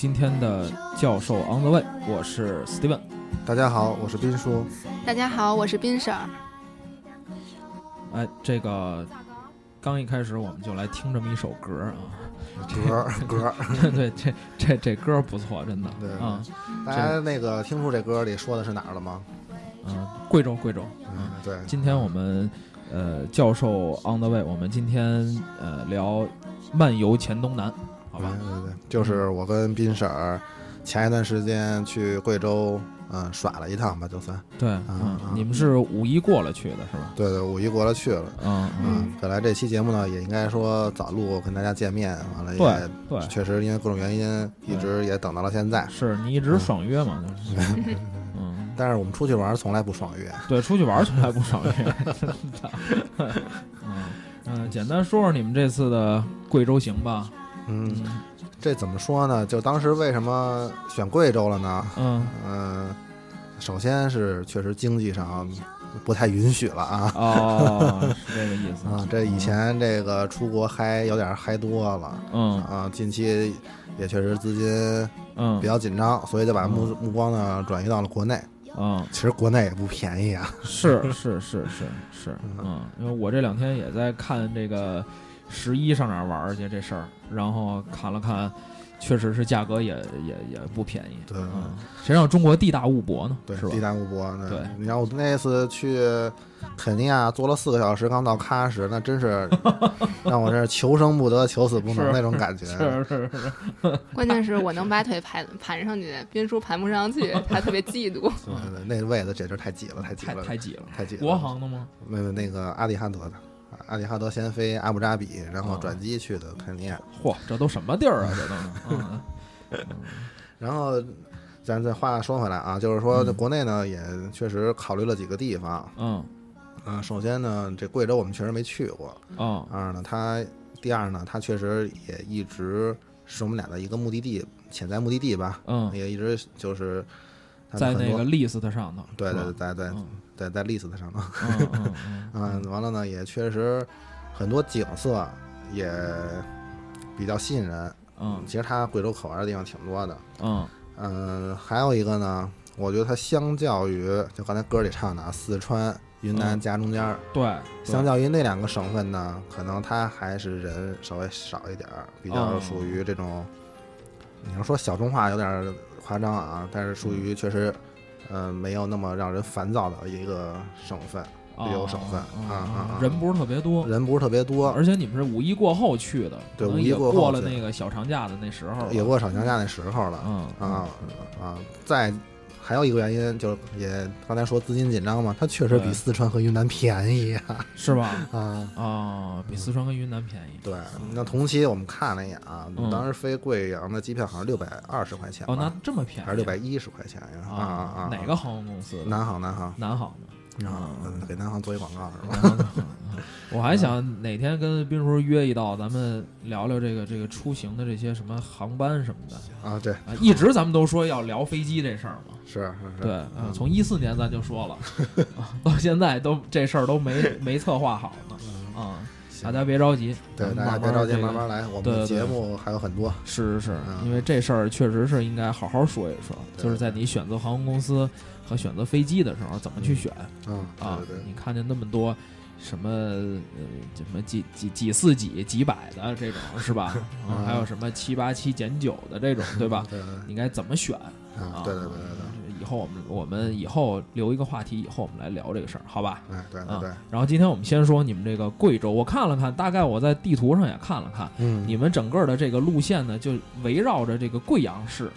今天的教授 on the way，我是 Steven。大家好，我是斌叔。大家好，我是斌婶儿。哎，这个刚一开始我们就来听这么一首歌啊，歌 歌，对，这这这歌不错，真的对啊，大家那个听出这歌里说的是哪儿了吗？嗯，贵州贵州。嗯，对，今天我们呃教授 on the way，我们今天呃聊漫游黔东南，好吧？对对对，就是我跟斌婶儿前一段时间去贵州，嗯，耍了一趟吧，就算。对，啊嗯啊，你们是五一过了去的是吧？对对，五一过了去了。嗯嗯，嗯，本来这期节目呢，也应该说早录跟大家见面，完了也对，确实因为各种原因，一直也等到了现在。是你一直爽约嘛，就是，嗯。但是我们出去玩从来不爽约。对，出去玩从来不爽约，真 的。嗯嗯，简单说说你们这次的贵州行吧。嗯，这怎么说呢？就当时为什么选贵州了呢？嗯。嗯，首先是确实经济上不太允许了啊。哦，是这个意思。啊！这以前这个出国嗨有点嗨多了。嗯。啊，近期也确实资金嗯。比较紧张，所以就把目目光呢转移到了国内。嗯，其实国内也不便宜啊，是是是是是，嗯，因为我这两天也在看这个十一上哪儿玩去这事儿，然后看了看，确实是价格也也也不便宜。对嗯，谁让中国地大物博呢？对，是吧地？大物博。对你看我那次去肯尼亚坐了四个小时，刚到喀什，那真是 让我这求生不得，求死不能 那种感觉。是是是，关键是我能把腿盘盘上去，斌叔盘不上去，他特别嫉妒。对对对那位子简直太挤了，太挤了，太挤了。太挤了。国航的吗？没有那个阿里汉德的，阿里哈德先飞阿布扎比，然后哦转机去的肯尼亚，嚯，这都什么地儿啊？这都是，嗯。然后咱再话说回来啊，就是说嗯。这国内呢也确实考虑了几个地方，嗯。嗯、首先呢这贵州我们确实没去过，哦二呢它第二呢它确实也一直是我们俩的一个目的地，潜在目的地吧，嗯，也一直就是在那个 list 上头，对对对对对在嗯。在在 list 上头，嗯 完了呢，也确实很多景色也比较吸引人。嗯。其实它贵州可玩的地方挺多的。嗯。嗯，还有一个呢，我觉得它相较于就刚才歌里唱的啊，四川、云南嗯。夹中间儿，对，相较于那两个省份呢，可能它还是人稍微少一点儿，比较哦。属于这种，你要说小众化有点儿夸张啊，但是属于确实。呃，没有那么让人烦躁的一个省份，旅游省份哦啊啊啊人不是特别多，人不是特别多，而且你们是五一过后去的，对五一过后过了那个小长假的那时候，也过小长假那时候了。嗯啊啊！再还有一个原因，就是也刚才说资金紧张嘛，它确实比四川和云南便宜啊。是吧？啊，啊，比四川和云南便宜。对，那同期我们看了一眼啊，嗯当时飞贵阳的机票好像六百二十块钱吧，哦，那这么便宜，还是六百一十块钱呀？啊啊啊！哪个航空公司？南航，南航南航的。啊，嗯给南航做一广告是吧？我还想哪天跟斌叔约一道，咱们聊聊这个这个出行的这些什么航班什么的。啊，对，啊。一直咱们都说要聊飞机这事儿嘛，是是是，对，嗯，从一四年咱就说了，啊 到现在都这事儿都没没策划好呢。啊。大家别着急，对，大家别着急，慢慢来。我们的节目还有很多，是是是，嗯。因为这事儿确实是应该好好说一说，就是在你选择航空公司和选择飞机的时候怎么去选嗯，啊对对？对，你看见那么多什么呃什么几几几四几几百的这种是吧？还有什么七八七减九的这种，对吧？对对对你该怎么选啊，对对对对对，以后我们我们以后留一个话题，以后我们来聊这个事儿，好吧？哎，对对，，然后今天我们先说你们这个贵州，我看了看，大概我在地图上也看了看，嗯，你们整个的这个路线呢，就围绕着这个贵阳市，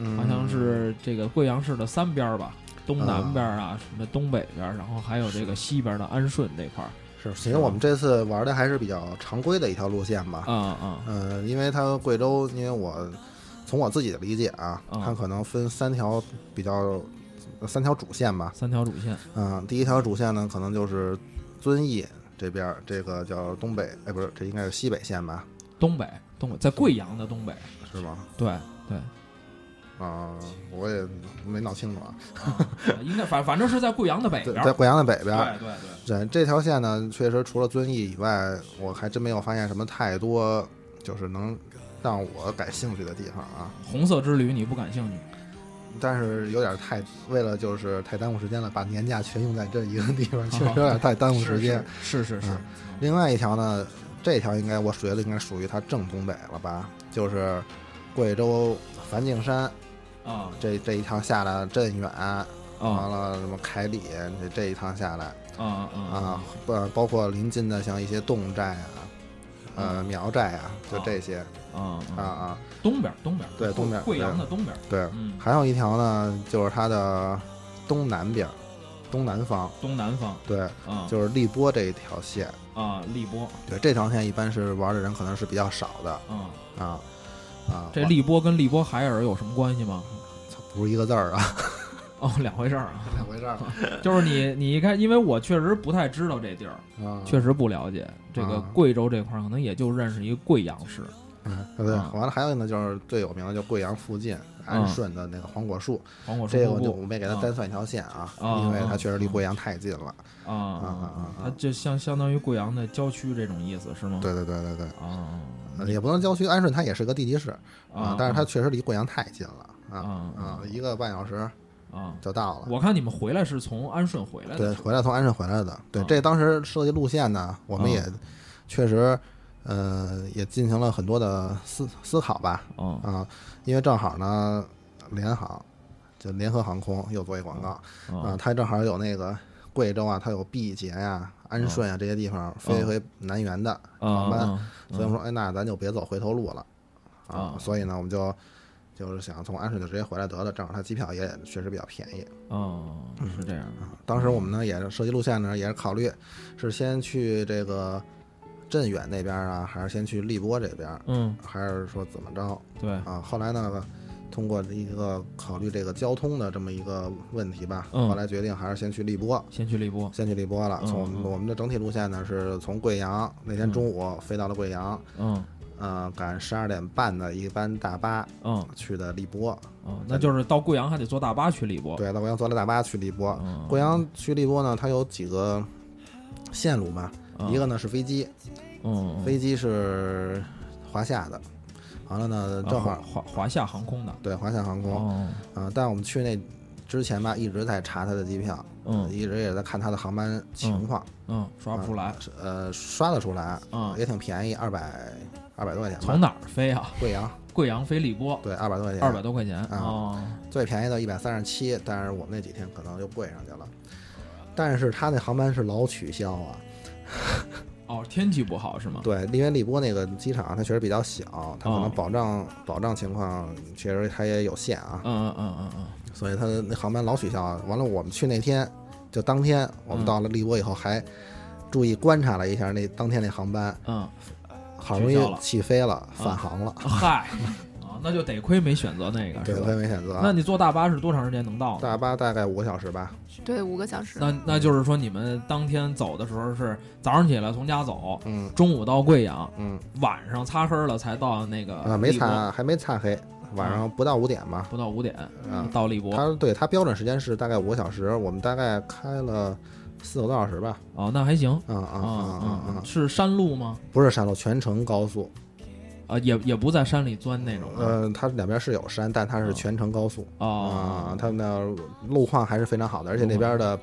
嗯好像是这个贵阳市的三边儿吧，东南啊边儿啊，什么东北边儿，然后还有这个西边儿的安顺这块儿，是，其实我们这次玩的还是比较常规的一条路线吧。啊啊嗯，因为它贵州，因为我从我自己的理解啊，啊它可能分三条比较三条主线吧。三条主线，嗯，第一条主线呢，可能就是遵义这边儿，这个叫东北，哎，不是，这应该是西北线吧？东北东北在贵阳的东北，是吗？对对，啊，我也没闹清楚啊。啊应该反反正是在贵阳的北边，在在贵阳的北边对，对对。这这条线呢，确实除了遵义以外，我还真没有发现什么太多就是能让我感兴趣的地方啊。红色之旅你不感兴趣？但是有点太为了就是太耽误时间了，把年假全用在这一个地方，确实有点太耽误时间。是是是是嗯另外一条呢，这条应该我觉得应该属于它正东北了吧，就是贵州梵净山啊。这这一趟下来镇远，啊。完了什么凯里这这一趟下来啊啊啊，不包括临近的像一些侗寨啊，呃苗寨啊，就这些啊啊。啊，东边东边对东边贵阳的东边，对，嗯，还有一条呢，就是它的东南边儿，东南方，东南方。对，啊。就是荔波这一条线。啊荔波。对，这条线一般是玩的人可能是比较少的嗯，啊啊。这荔波跟荔波海尔有什么关系吗？操不是一个字儿啊，哦，两回事儿啊，两回事儿 就是你你一看，因为我确实不太知道这地儿，啊。确实不了解这个啊贵州这块儿，可能也就认识一个贵阳市嗯，对，啊完了还有呢，就是最有名的就贵阳附近安顺的那个黄果树，黄果树这个我就我没给它啊单算一条线啊，啊因为它啊确实离贵阳太近了。啊啊啊啊啊，啊它就相相当于贵阳的郊区这种意思是吗？对对对对对，啊呃也不能郊区，安顺它也是个地级市啊，但是它确实离贵阳太近了啊啊啊，一个半小时啊，就到了。我看你们回来是从安顺回来的，对，回来从安顺回来的。对啊，这当时设计路线呢，我们啊也确实，呃，也进行了很多的思思考吧。嗯啊，因为正好呢，联航就联合航空又做一广告啊，嗯它正好有那个贵州啊，它有毕节呀、安顺啊这些地方飞回南园的航班，嗯所以我们说，哎，那咱就别走回头路了啊所以呢，我们就。就是想从安顺就直接回来得了，正好它机票也确实比较便宜。哦，是这样当时我们呢也是设计路线呢，也是考虑是先去这个镇远那边啊，还是先去荔波这边，嗯，还是说怎么着对，啊？后来呢，通过一个考虑这个交通的这么一个问题吧，嗯。后来决定还是先去荔波，先去荔波，先去荔波了。嗯从我们嗯。我们的整体路线呢是从贵阳那天中午飞到了贵阳，嗯。呃，赶十二点半的一班大巴嗯。去的荔波，嗯，那就是到贵阳还得坐大巴去荔波，对，到贵阳坐了大巴去荔波。嗯，贵阳去荔波呢，它有几个线路吧，嗯。一个呢是飞机，嗯，嗯。飞机是华夏的，完了呢正好啊华华夏航空的，对华夏航空。哦，啊，但我们去那之前吧，一直在查他的机票，嗯。一直也在看他的航班情况，嗯，刷不出来，呃，刷得出来，嗯。也挺便宜，二百二百多块钱。从哪儿飞啊？贵阳，贵阳飞荔波，对，二百多块钱，二百多块钱啊。哦，最便宜的一百三十七，但是我们那几天可能就贵上去了。但是他那航班是老取消啊，哦，天气不好是吗？对，因为荔波那个机场它确实比较小，它可哦。能保障、保障情况确实它也有限啊，嗯嗯嗯嗯嗯，所以它那航班老取消。完了，我们去那天就当天我们嗯。到了荔波以后，还注意观察了一下那当天那航班，嗯，好容易起飞了，返航了，嗨，啊，那就得亏没选择那个，对，是吧我也没选择。那你坐大巴是多长时间能到？大巴大概五个小时吧，对，五个小时。那那就是说，你们当天走的时候是早上起来从家走，嗯中午到贵阳，嗯晚上擦黑了才到那个啊，没擦，还没擦黑，晚上不到五点吧。不到五点啊到荔波。它对它标准时间是大概五个小时，我们大概开了四个多小时吧。哦，那还行啊啊啊啊！是山路吗？不是山路，全程高速啊，也也不在山里钻那种嗯呃，它两边是有山，但它是全程高速啊哦，，它那路况还是非常好的，而且那边的。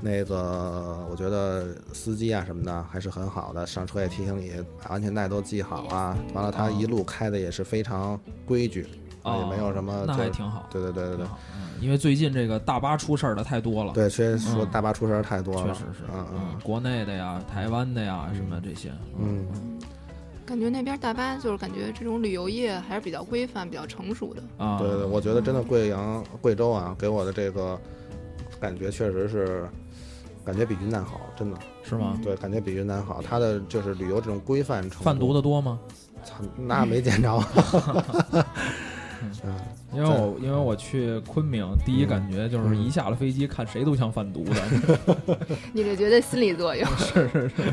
那个，我觉得司机啊什么的还是很好的，上车也提醒你把安全带都系好啊。完了，他一路开的也是非常规矩，哦也没有什么。那就是还挺好，对对对对对。嗯，因为最近这个大巴出事儿的太多了，对，确实说嗯大巴出事儿太多了，确实是，嗯嗯，国内的呀、台湾的呀什么这些，嗯感觉那边大巴就是感觉这种旅游业还是比较规范、比较成熟的。啊，对对对，我觉得真的贵阳、贵州啊，给我的这个感觉确实是，感觉比云南好，真的。是吗？对，感觉比云南好。它的就是旅游这种规范程度，贩毒的多吗？操，那没见着。嗯因为我因为我去昆明，第一感觉就是一下了飞机，看谁都像贩毒的，你这绝对心理作用。是 是是。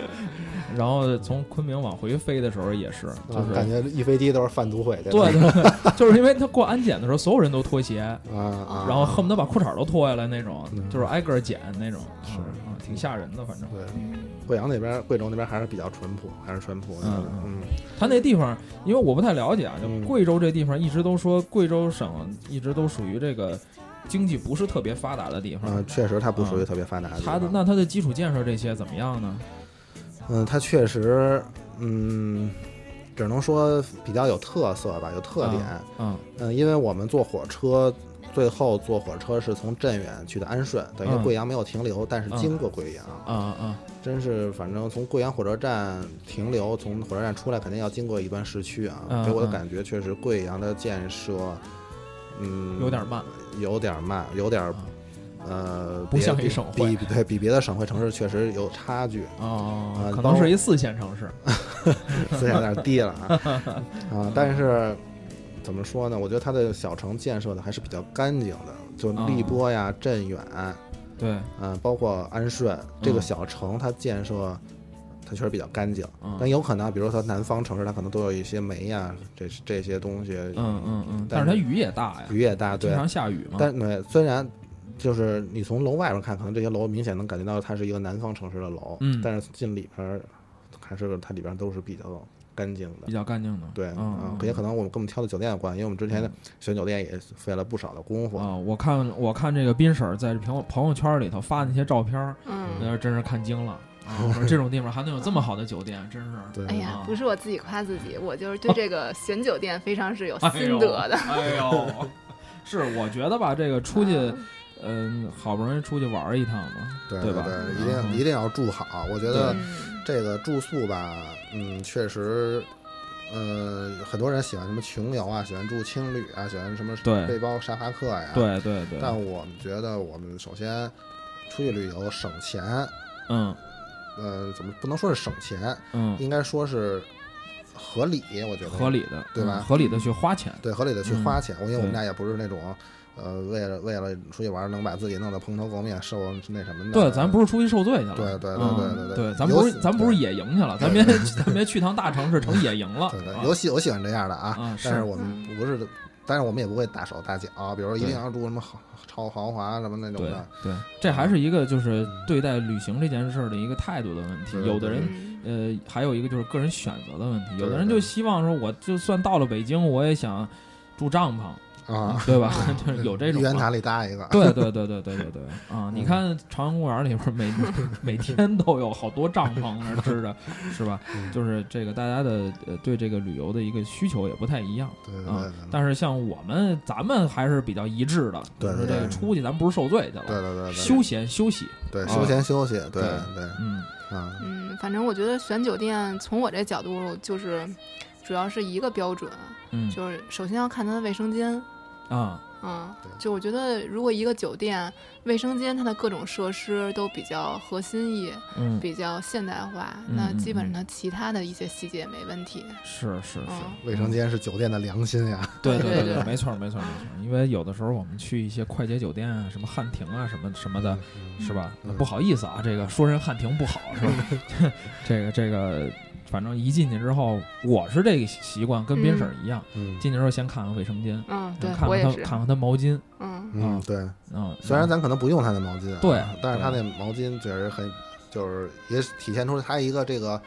然后从昆明往回飞的时候也是，就是感觉一飞机都是贩毒会的。对对，就是因为他过安检的时候，所有人都脱鞋，啊啊，然后恨不得把裤衩都脱下来那种，嗯就是挨个检那种，是啊，挺吓人的，反正。对，贵阳那边、贵州那边还是比较淳朴，还是淳朴的。嗯嗯他那地方，因为我不太了解啊，就嗯贵州这地方一直都说贵州省一直都属于这个经济不是特别发达的地方。嗯，确实它不属于特别发达的地方。它的那它的基础建设这些怎么样呢？嗯，它确实，嗯，只能说比较有特色吧，有特点。嗯嗯，因为我们坐火车，最后坐火车是从镇远去的安顺，等于嗯贵阳没有停留，但是嗯经过贵阳，啊啊真是反正从贵阳火车站停留，从火车站出来肯定要经过一段市区啊，嗯给我的嗯感觉确实贵阳的建设，嗯，有点慢，有点慢，有点啊呃，不像别一省会比比对比别的省会城市确实有差距，哦啊，可能是一四线城市。思想有点低了啊 啊！但是怎么说呢？我觉得它的小城建设的还是比较干净的，就哦荔波呀、镇远，对，嗯，包括安顺这个嗯小城，它建设它确实比较干净。嗯但有可能，比如说它南方城市，它可能都有一些煤呀，这这些东西，嗯嗯嗯，但但是它雨也大呀，雨也大，对。经常下雨嘛。但对，虽然就是你从楼外边看，可能这些楼明显能感觉到它是一个南方城市的楼，嗯但是进里边儿还是它里边都是比较干净的比。较干净的。对，嗯嗯，也可能我们跟我们挑的酒店有关，因为我们之前选酒店也费了不少的功夫。啊，我看我看这个斌婶在朋友朋友圈里头发那些照片，嗯，那真是看惊了啊！我说这种地方还能有这么好的酒店，真是。对，哎呀啊，不是我自己夸自己，我就是对这个选酒店非常是有 心得的。哎呦，哎呦是我觉得吧，这个出去，嗯，好不容易出去玩儿一趟嘛，对对吧对，一定嗯一定要住好。我觉得嗯这个住宿吧，嗯，确实，呃，很多人喜欢什么穷游啊，喜欢住青旅啊，喜欢什么对背包沙发客呀。。对对对，但我们觉得，我们首先出去旅游省钱，嗯呃，怎么不能说是省钱，嗯，应该说是合理。我觉得合理的，对吧嗯合理的去花钱，对，合理的去嗯花钱。因为我们对家也不是那种，呃，为了为了出去玩能把自己弄得蓬头垢面、受那什么的。对，咱不是出去受罪去了，对对对嗯对对对对，咱不是咱不是野营去了，咱别咱别去趟大城市成野营了，对对，啊有喜我喜欢这样的啊，但是我们不是，但是我们也不会大手大脚，比如说一定要住什么豪超豪华什么那种的。对，这还是一个就是对待旅行这件事儿的一个态度的问题。有的人嗯呃，还有一个就是个人选择的问题，有的人就希望说，我就算到了北京，我也想住帐篷，啊，对吧？就是有这种塔里搭一个，对对对对对对对啊！你看朝阳公园里边每每天都有好多帐篷那儿支着，是吧？嗯就是这个大家的呃对这个旅游的一个需求也不太一样啊对对对对。但是像我们咱们还是比较一致的，就是这对对对个出去咱不是受罪去了，对对对对，休闲休息，啊对休闲休息，对对对嗯啊，嗯，反正我觉得选酒店，从我这角度就是，主要是一个标准，嗯就是首先要看它的卫生间。啊嗯对，就我觉得，如果一个酒店卫生间它的各种设施都比较合心意、嗯，比较现代化，嗯嗯那基本上嗯它其他的一些细节没问题。是是是，嗯，卫生间是酒店的良心呀。对对对 对没错没错没错。因为有的时候我们去一些快捷酒店啊，什么汉庭啊，什么什么的，是吧？嗯不好意思啊，这个说人汉庭不好是吧？这 个 这个，反正一进去之后，我是这个习惯，跟斌婶儿一样，嗯进去之后先看看卫生间，嗯，对看。看他看看他毛巾，嗯嗯，对，嗯，虽然咱可能不用他的毛巾啊，对但是他那毛巾确实很，就是也体现出他一个这个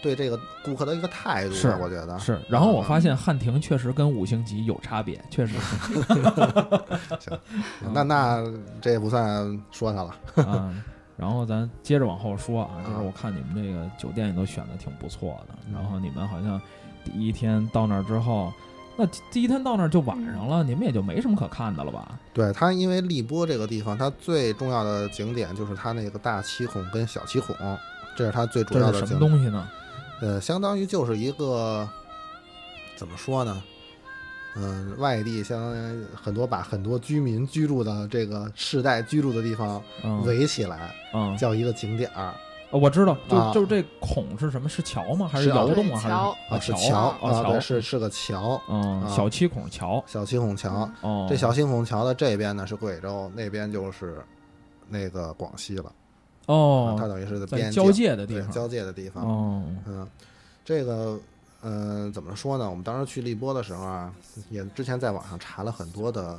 对这个顾客的一个态度，是我觉得是。然后我发嗯现汉庭确实跟五星级有差别，确实 行那那这也不算说他了。啊。然后咱接着往后说啊，就是啊我看你们这个酒店也都选的挺不错的，然后你们好像第一天到那儿之后。那第一天到那儿就晚上了，你们也就没什么可看的了吧？对它，因为荔波这个地方，它最重要的景点就是它那个大七孔跟小七孔，这是它最主要这是什的景点。么东西呢？呃，相当于就是一个怎么说呢？嗯、外地相当于很多把很多居民居住的这个世代居住的地方嗯围起来，嗯，叫一个景点儿。哦我知道，就啊就是这孔是什么？是桥吗？还是窑洞啊？还是桥啊，是桥桥啊啊，对，桥是是个桥，嗯，啊小七孔桥小七孔桥。哦，这小七孔桥的这边呢是贵州，那边就是那个广西了。哦，它等于是在边交界的地交界的地方。哦，嗯，这个呃怎么说呢？我们当时去荔波的时候啊，也之前在网上查了很多的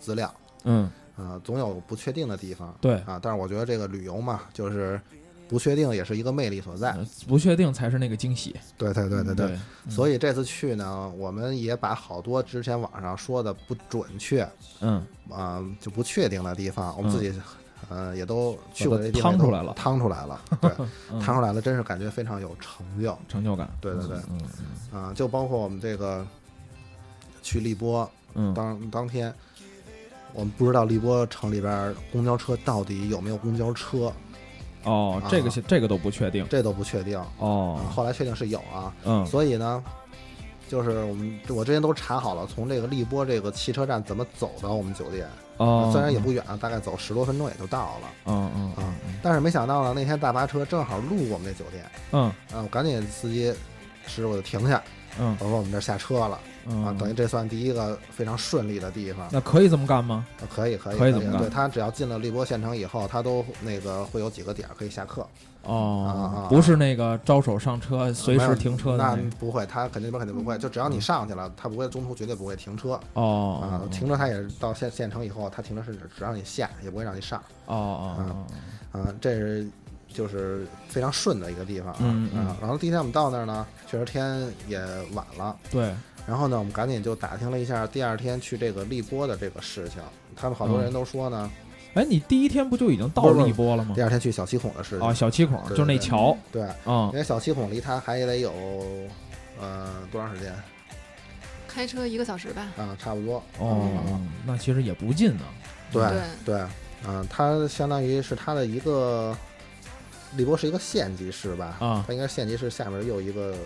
资料，嗯，呃，总有不确定的地方对，啊。但是我觉得这个旅游嘛，就是不确定也是一个魅力所在。呃不确定才是那个惊喜。对对对对对。对，所以这次去呢，我们也把好多之前网上说的不准确嗯，啊、就不确定的地方，我们嗯自己、呃也都去过趟出来了趟出来了，对，嗯 趟出来了，真是感觉非常有成就成就感。对对对嗯嗯啊！就包括我们这个去荔波嗯，当当天，我们不知道荔波城里边公交车到底有没有公交车，哦，这个是这个都不确定。这都不确定。啊哦，后来确定是有啊，嗯，所以呢，就是我们我之前都查好了，从这个荔波这个汽车站怎么走到我们酒店，哦，虽然也不远，大概走十多分钟也就到了。嗯嗯啊，但是没想到呢，那天大巴车正好路过我们这酒店，嗯。啊，我赶紧司机师傅就停下，嗯。我说我们这下车了嗯。啊，等于这算第一个非常顺利的地方。那可以这么干吗？啊可以可以可以这么干。对他只要进了荔波县城以后，他都那个会有几个点儿可以下课，哦不是那个招手上车随时停车的那那个不会，他肯定那边肯定不会，就只要你上去了，他不会中途绝对不会停车。哦啊，停车他也是到县县城以后，他停车是只只让你下，也不会让你上哦哦哦，啊，这是就是非常顺的一个地方。啊嗯嗯。啊。然后第一天我们到那儿呢，确实天也晚了，对，然后呢，我们赶紧就打听了一下第二天去这个荔波的这个事情，他们好多人都说呢，哎，你第一天不就已经到荔波了吗第？二天去小七孔的事情哦，小七孔就是那桥，对，嗯因为小七孔离它还得有呃多长时间开车一个小时吧。啊？差不多哦嗯，那其实也不近呢。对对对，嗯，它相当于是它的一个荔波是一个县级市吧？啊它应该是县级市下面又一个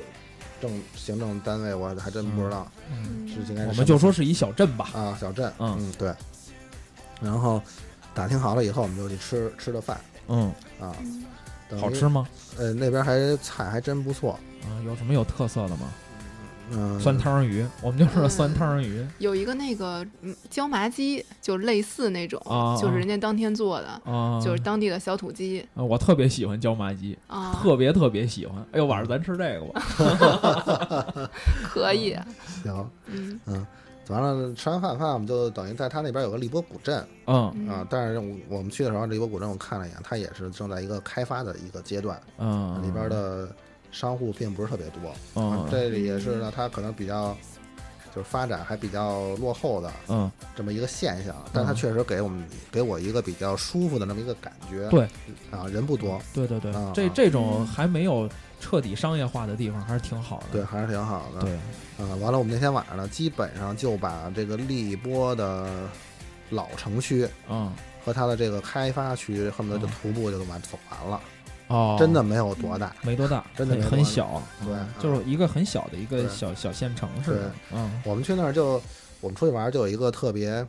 政行政单位，我还真不知道，嗯是应该是我们就说是一小镇吧。啊小镇，嗯对。然后打听好了以后，我们就去吃吃的饭嗯，啊，好吃。吗？呃，那边还菜还真不错，啊，有什么有特色的吗？嗯，酸汤鱼，我们就知道嗯。酸汤鱼。有一个那个嗯椒麻鸡，就类似那种，啊就是人家当天做的，啊，就是当地的小土鸡。啊我特别喜欢椒麻鸡，啊，特别特别喜欢。哎呦，晚上咱吃这个吧。可以，行，嗯。完了吃完饭饭，我们就等于在他那边有个荔波古镇。嗯。嗯。啊，但是我我们去的时候，荔波古镇我看了一眼，它也是正在一个开发的一个阶段，嗯，里边的商户并不是特别多，啊嗯。这里也是呢，它可能比较就是发展还比较落后的嗯。这么一个现象，但它确实给我们给我一个比较舒服的那么一个感觉，对。啊，人不多，对对对。啊，这啊。这种还没有彻底商业化的地方还是挺好的。对，还是挺好的，对，啊，完了，我们那天晚上呢，基本上就把这个荔波的老城区嗯。和它的这个开发区，恨不得就徒步就完走完了，哦，真的没有多大。没多大，真的很小，对嗯就是一个很小的一个小小县城似的。嗯。我们去那儿就，我们出去玩就有一个特别，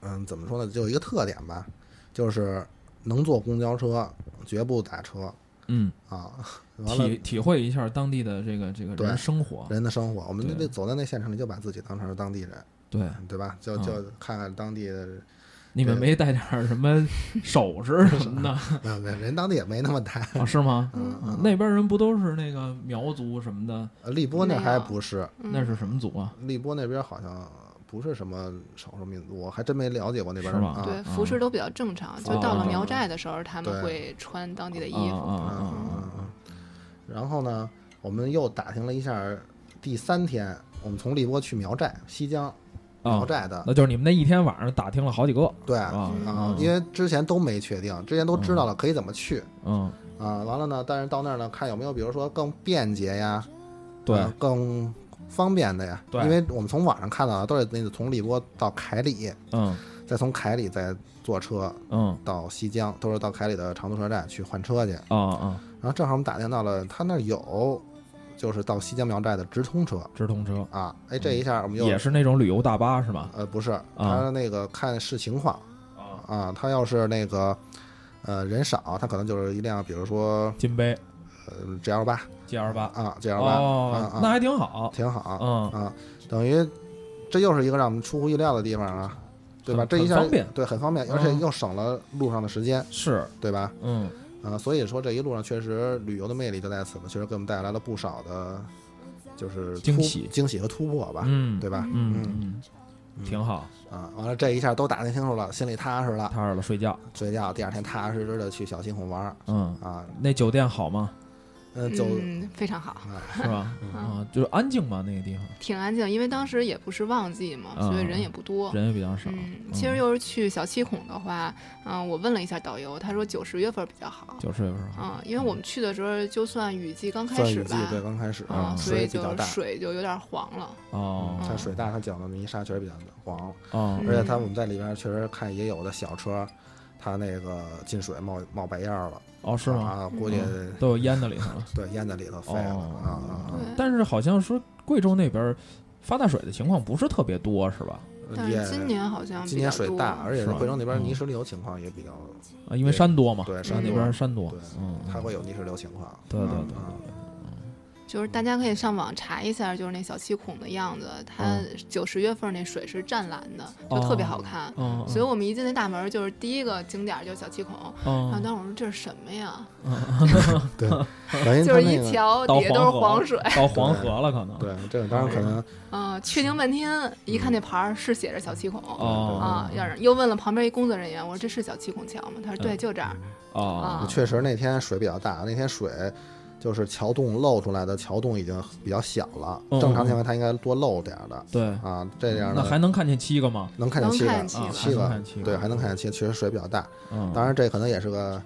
嗯，怎么说呢，就有一个特点吧，就是能坐公交车，绝不打车。嗯，啊。体，体会一下当地的这个这个生活。人的生活，我们对。那走在那县城里，就把自己当成是当地人，对，对吧？就嗯。就看看当地的，你们没带点儿什么首饰 什么的没有没有人当地也没那么带。啊？是吗？嗯嗯那边人不都是那个苗族什么的？呃荔波那还不是，嗯那是什么族啊？荔波那边好像不是什么少数民族，我还真没了解过那边是吗啊。对，服饰都比较正常，就到了苗寨的时候，他们会穿当地的衣啊服。嗯嗯啊！嗯。然后呢，我们又打听了一下，第三天我们从荔波去苗寨，西江苗啊，寨的，那就是你们那一天晚上打听了好几个。对啊啊，因为之前都没确定，之前都知道了可以怎么去。嗯，啊，完了呢，但是到那儿呢，看有没有比如说更便捷呀，对。啊更方便的呀，对。因为我们从网上看到的都是那个从荔波到凯里，嗯。再从凯里再坐车嗯。到西江，都是到凯里的长途车站去换车去。啊啊，然后正好我们打听到了，他那儿有就是到西江苗寨的直通车直通车啊，哎，这一下我们又也是那种旅游大巴是吗？呃不是，他那个看视情况啊，他要是那个呃人少，他可能就是一辆比如说金杯呃 G L 八 G L 八啊 G L 八啊哦，那啊，还挺好，挺好嗯啊，等于这又是一个让我们出乎意料的地方啊。对吧？这一下方便对，很方便，而且嗯又省了路上的时间，是，对吧？嗯啊，所以说这一路上确实旅游的魅力就在此嘛，确实给我们带来了不少的，就是惊喜惊喜和突破吧，嗯，对吧？嗯嗯，挺好，啊，完了这一下都打听清楚了，心里踏实了，踏实了睡觉，睡觉第二天踏踏实实的去小西孔玩嗯，啊，那酒店好吗？嗯，非常好，是吧？啊，就是安静嘛，那个地方挺安静，因为当时也不是旺季嘛，所以嗯人也不多。人也比较少。嗯，其实要是去小七孔的话，嗯、我问了一下导游，他说九十月份比较好。九十月份好，嗯，因为我们去的时候，就算雨季刚开算雨季始吧，对刚开始啊，所以就水比较大，水就有点黄了。哦它水大，它搅的泥沙确实比较黄，哦而且它我们在里边确实看也有的小车，它那个进水冒冒白烟儿了，哦，是吗？啊，估计都有淹在里头了。对淹在里头废了哦。啊啊啊！但是好像说贵州那边发大水的情况不是特别多，是吧？也但是今年好像今年水大，而且是贵州那边嗯。泥石流情况也比较，啊，因为山多嘛，对山那边山多。对，嗯，它会有泥石流情况。对对对嗯对就是大家可以上网查一下，就是那小七孔的样子，它九十月份那水是湛蓝的，就特别好看。嗯，所以我们一进那大门，就是第一个景点就是小七孔。然后嗯，当时我说这是什么呀？对，就是一瞧底下都是黄水，到黄河了可能。对，这个当然可能啊，确定半天，一看那牌儿是写着小七孔。哦啊，要是又问了旁边一工作人员，我说这是小七孔桥吗？他说对，就这儿。哦啊确实那天水比较大，那天水就是桥洞露出来的桥洞已经比较小了，嗯正常情况它应该多露点儿的对，啊，这样那呢还能看见七个吗？能看见七个能看见七个七个还能看见七，个对，还能看见七个，确实水比较大。嗯，当然这可能也是个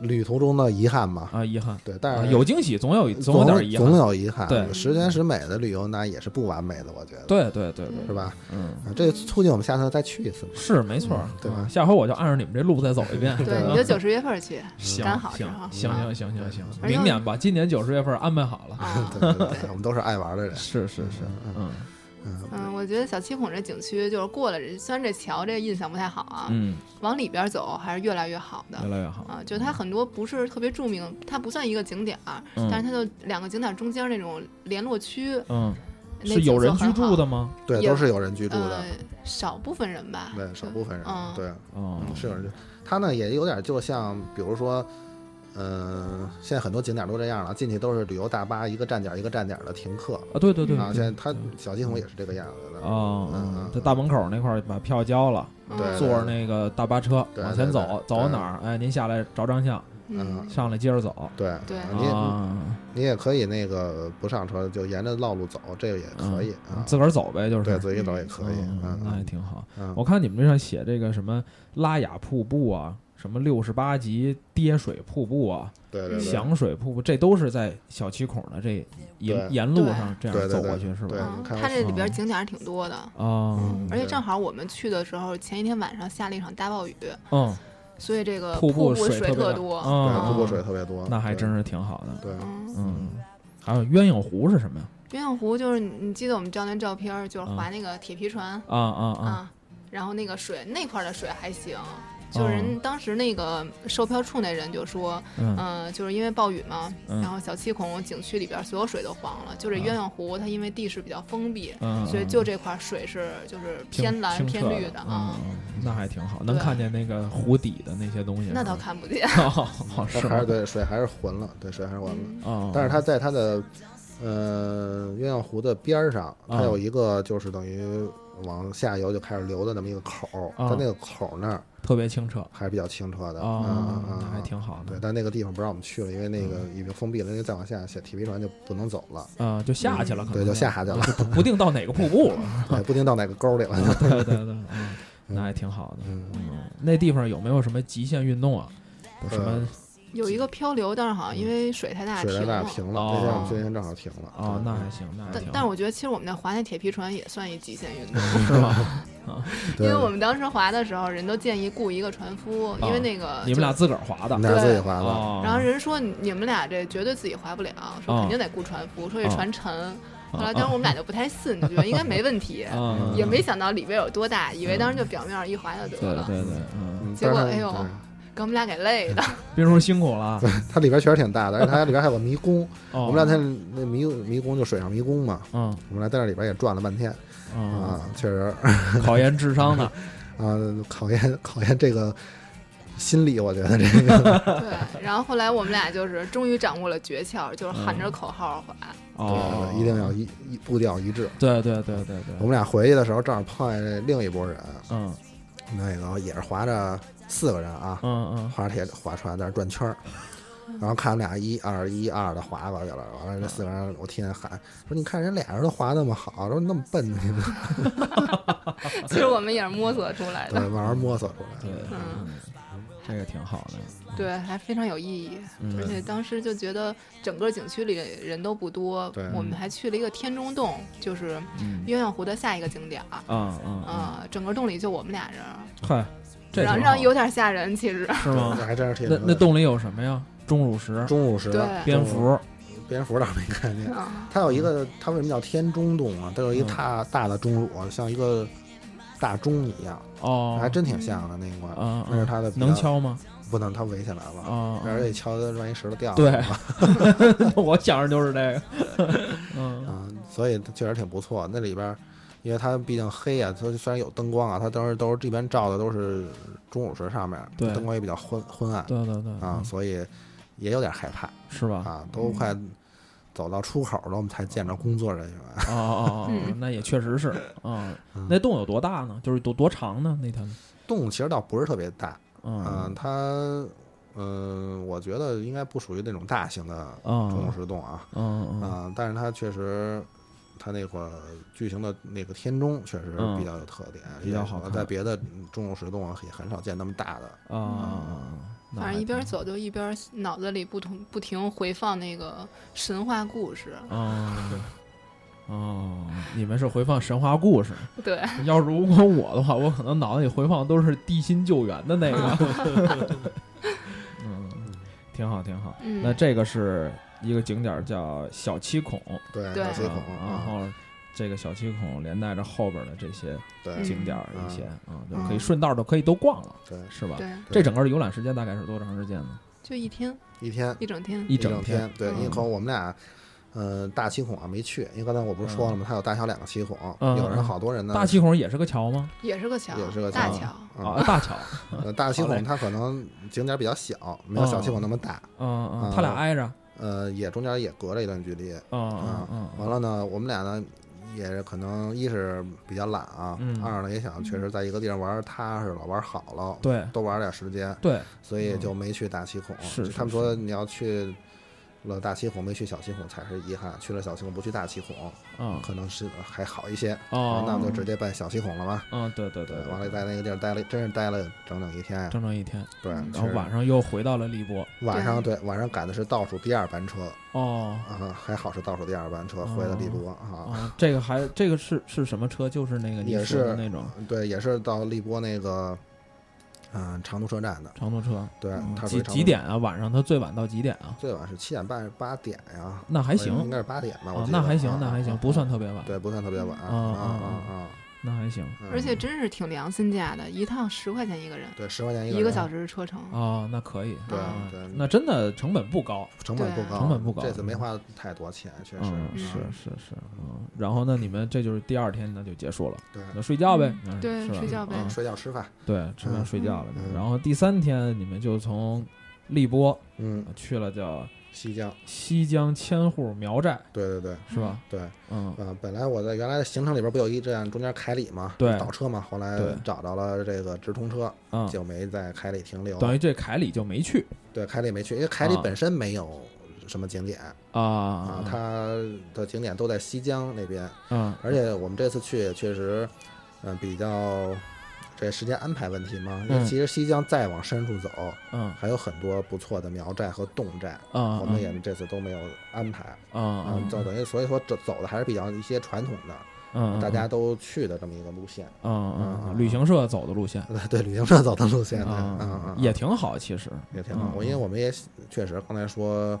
旅途中的遗憾嘛，啊，遗憾，对，但啊是有惊喜，总有总有总点遗憾总。有遗憾。对十全十美的旅游那也是不完美的，我觉得，对对对对，是吧？嗯，啊这促进我们下次再去一次嘛。是没错，对吧嗯下回我就按照你们这路再走一遍。对，你就九十月份去，行刚好行正好行啊行行行行，明年吧，今年九十月份安排好了。啊。对对对，我们都是爱玩的人。是是是，嗯嗯，我觉得小七孔这景区就是过了这，虽然这桥这印象不太好啊，嗯，往里边走还是越来越好的越。来越好。啊，就它很多不是特别著名，它不算一个景点儿，嗯但是它就两个景点中间那种联络区，嗯，是有人居住的吗？对，都是有人居住的呃，，少部分人吧，对，少部分人嗯，对，嗯，是有人居。他呢也有点就像，比如说，嗯，现在很多景点都这样了，进去都是旅游大巴，一个站点儿一个站点儿的停客啊，对对对，啊。现在它小系统也是这个样子的。哦，嗯嗯在大门口那块儿把票交了，坐着那个大巴车往前走走到哪儿，哎，您下来照张相，嗯，上来接着走。对对啊你你也可以那个不上车，就沿着道路走，这个也可以啊。自个儿走呗，就是对，自己走也可以。嗯嗯那也挺好。嗯，我看你们这上写这个什么拉雅瀑布啊，什么六十八级跌水瀑布啊，对对对，响水瀑布，这都是在小七孔的这沿沿路上这样走过去是吧？它这里边嗯景点还挺多的，啊，而且正好我们去的时候，前一天晚上下了一场大暴雨，嗯，所以这个瀑布布水特别多。瀑布水特别多，那还真是挺好的。对。嗯，嗯，还有鸳鸯湖是什么呀？鸳鸯湖就是你你记得我们照那照片，就是嗯划那个铁皮船啊啊啊！啊，然后那个水那块的水还行。就是哦。人当时那个售票处那人就说，嗯。嗯、就是因为暴雨嘛，嗯。然后小七孔景区里边所有水都黄了，就这鸳鸯湖它因为地势比较封闭，嗯，所以就这块水是就是偏蓝偏绿的。嗯啊，，嗯那还挺好，能看见那个湖底的那些东西。那倒看不见。是还是对水还是浑了，对水还是浑了。但是它在它的呃鸳鸯湖的边儿上，它啊有一个就是等于往下游就开始流的那么一个口儿，啊在那个口那儿特别清澈还是比较清澈的，啊嗯嗯，还嗯挺好的。，对但那个地方不让我们去了，因为那个已经封闭了，因为再往下小铁皮船就不能走了，啊，就下去了，可能对，就下去了，不不定到哪个瀑布了。对，不定到哪个沟里了。对对对，嗯，那还挺好的。嗯，嗯，那地方有没有什么极限运动啊？有什么？有一个漂流，但是好像因为水太大水太大了。停了，哦那天我们今天正好停了。哦，那对还行，那还。但但是我觉得其实我们那划那铁皮船也算一极限运动，是吗？对。因为我们当时划的时候，人都建议雇一个船夫，因为那个就你们俩自个儿划的。我们俩自己划的，哦，然后人说你你们俩这绝对自己划不了，说哦肯定得雇船夫，说这哦船沉。后来当时我们俩就不太信，就觉得应该没问题，嗯，也没想到里边有多大，以为当时就表面一划就得了，对对对，结果哎呦给我们俩给累的。别说辛苦了。它里边确实挺大的，而且它里边还有个迷宫。哦。我们俩在那迷迷宫就水上迷宫嘛，嗯。我们俩在那里边也转了半天。嗯，啊，确实考验智商的。啊，考验考验这个心理，我觉得这个对，然后后来我们俩就是终于掌握了诀窍，就是喊着口号划。哦，一定要一一步调一致。对对对对对，我们俩回去的时候正好碰见另一拨人，嗯那个也是划着四个人啊，嗯嗯，划着铁划船在那转圈儿。然后看我们俩一二一二的滑过去了，完了这四个人我天天喊说：“你看人俩人都滑那么好，说那么笨，你们其实我们也是摸索出来对，的，慢慢摸索出来对的。，嗯，这个挺好的。对，还非常有意义。嗯而且当时就觉得整个景区里人都不多，我们还去了一个天中洞，就是嗯鸳鸯湖的下一个景点儿。嗯嗯整个洞里就我们俩人，嗨，这让让有点吓人，其实。是吗？还真是挺那那洞里有什么呀？钟乳石、钟乳石、对蝙蝠，蝙蝠倒是没看见。啊，它有一个，它为什么叫天钟洞啊？它有一个嗯大大的钟乳，像一个大钟一样，哦，还真挺像的那个。嗯，那是它的能，敲吗？不能，它围起来了。啊，而且敲的万一石头掉了，对啊，我想着就是这个，嗯啊，所以确实挺不错。那里边，因为它毕竟黑啊，它虽然有灯光啊，它都是都是这边照的都是钟乳石上面，对灯光也比较昏昏暗对对对啊，嗯所以也有点害怕。是吧？啊，都快走到出口了，我们才见着工作人员。哦哦 哦，嗯。那也确实是，嗯。嗯，那洞有多大呢？就是多多长呢？那条，洞其实倒不是特别大，嗯，嗯它，嗯，我觉得应该不属于那种大型的钟乳嗯石洞啊，嗯嗯。啊，但是它确实，它那块巨型的那个天钟确实嗯。比较有特点，比较好看。在别的钟乳石洞啊也很少见那么大的。啊反正一边挺走就一边脑子里不同不停回放那个神话故事。哦，哦，你们是回放神话故事。对，要是如果我的话，我可能脑子里回放都是地心救援的那个。嗯，挺好，挺好。嗯那这个是一个景点儿叫小七孔，对，对小七孔啊然啊，后这个小七孔连带着后边的这些景点儿一些啊，就嗯可以顺道的可以都逛了，对，是吧？对，这整个的游览时间大概是多长时间呢？就一天一天一整天。一一整天。对，嗯因为可能我们俩。呃，大七孔啊没去，因为刚才我不是说了吗？它有大小两个七孔，嗯有人嗯好多人呢。大七孔也是个桥吗？也是个桥，也是个大桥。啊啊，大桥。呃，大七孔它可能景点比较小，没有小七孔那么大。嗯嗯，啊他俩挨着。呃，也中间也隔了一段距离。嗯啊嗯，嗯。完了呢，我们俩呢也是可能一是比较懒啊，嗯二呢也想确实在一个地方玩儿踏实了，玩儿好了，对多玩儿点时间，对，所以就没去大七孔。是他们说你要去了大七孔，没去小七孔才是遗憾，去了小七孔不去大七孔，嗯可能是还好一些。哦，那我们就直接奔小七孔了嘛。嗯，对对对，完了在那个地儿待了，真是待了整整一天呀。整整一天，对，嗯然后晚上又回到了荔波。晚上对晚上赶的是倒数第二班车哦啊，还好是倒数第二班车回的荔波啊。哦，这个还这个是是什么车？就是那个也是那种对，也是到荔波那个，嗯、长途车站的。长途车。对，嗯几它属于长途几点啊？晚上他最晚到几点啊？最晚是七点半八点呀，那还行应该是八点吧，我啊记，得那还行啊，那还行，啊不算特别晚。对，不算特别晚啊啊啊啊！那还行。嗯而且真是挺良心价的，一趟十块钱一个人，对十块钱一一个小时车程。哦，那可以。对啊对那真的成本不高。成本不高，成本不高这次没花太多钱，确实是是是，嗯。然后呢，你们这就是第二天那就结束了，对那睡觉呗。嗯对是吧睡觉呗嗯睡觉吃饭，对，吃饭嗯睡觉了。嗯然后第三天你们就从荔波嗯，去了叫西江，西江千户苗寨，对对对。是吧？对，嗯。啊，本来我在原来的行程里边不有一站中间凯里嘛，对。倒车嘛，后来找着了这个直通车，嗯，就没在凯里停留。等于这凯里就没去。对凯里没去，因为凯里啊。本身没有什么景点。啊啊，它的景点都在西江那边，嗯。而且我们这次去也确实，嗯，比较这时间安排问题吗，因为嗯其实西江再往深处走，嗯。还有很多不错的苗寨和侗寨，嗯，我们也这次都没有安排。嗯嗯，就等于所以说走走的还是比较一些传统的，嗯，大家都去的这么一个路线。嗯嗯嗯。旅行社走的路线，对旅行社走的路线，嗯嗯嗯，也挺好，其实。也挺好。嗯我因为我们也确实刚才说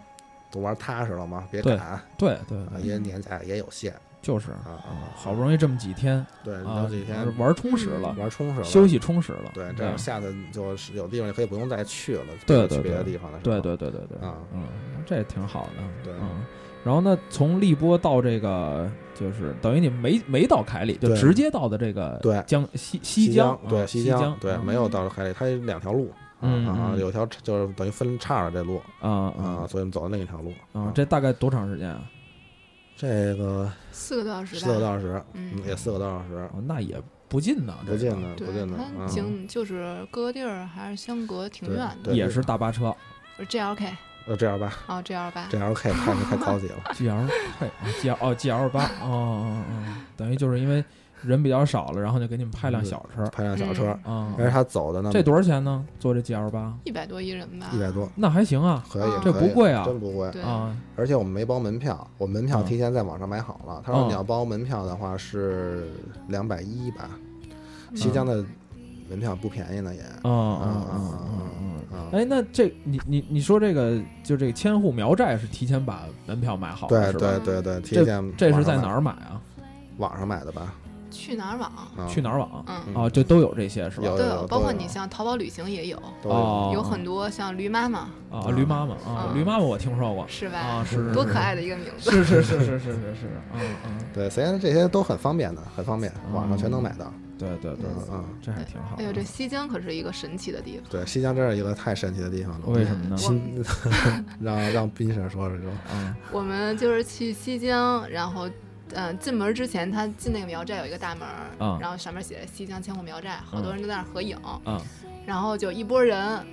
都玩踏实了嘛，别对赶。啊，对对，因为年假也有限就是啊啊，好不容易这么几天对，啊有几天玩充实了，玩充实了，休息充实了，对，这样下次就是有地方就可以不用再去了，对对去别的地方的时候，对对对对对，啊嗯，这挺好的，对嗯。然后呢，从荔波到这个，就是等于你没没到凯里，就直接到的这个对江西西江，对啊西江，对，嗯没有到凯里，它有两条路。嗯啊，嗯有条就是等于分叉了这路啊啊，啊所以我们走的另一条路啊，这大概多长时间啊？这个四个多小时吧。四个多小时，嗯。嗯，也四个多小时，哦，那也不近呢，不近的，的，对不近呢，景就是各个地儿还是相隔挺对远的。对也是大巴车。是 GLK 呃，，G L 八，哦，G L 八，G L K 太太高级了，G L K G L 哦 G L 八哦哦哦，等于就是因为人比较少了，然后就给你们派辆小车派辆小车，嗯。但是他走的呢，这多少钱呢？坐这 G L 八？一百多一人吧，一百多，那还行啊可以，这不贵啊真不贵。对，啊而且我们没包门票，我们门票嗯提前在网上买好了。他说嗯你要包门票的话是两百一吧，嗯西江的门票不便宜呢也。嗯嗯嗯嗯嗯啊啊！啊，哎，那这你你你说这个就这个千户苗寨是提前把门票买好了对是吧？对对对，提这前这是在？哪儿买啊？网上买的吧？去哪儿网？啊去哪儿网？嗯，嗯啊，这都有这些是吧？有都有，包括有你像淘宝旅行也有，哦，有很多像驴妈妈，啊，驴妈妈啊，嗯驴妈妈我听说过是吧？啊，是多可爱的一个名字。是是是是是是是，嗯嗯，对，虽然这些都很方便的，很方便，网上全能买到。对对对嗯嗯，这还挺好的。哎呦，这西江可是一个神奇的地方。对，西江真是一个太神奇的地方了。为什么呢？新让让冰婶说说，嗯我们就是去西江，然后，嗯、进门之前，他进那个苗寨有一个大门，嗯然后上面写着西江千户苗寨，好多人都在那儿合影，嗯，然后就一拨人，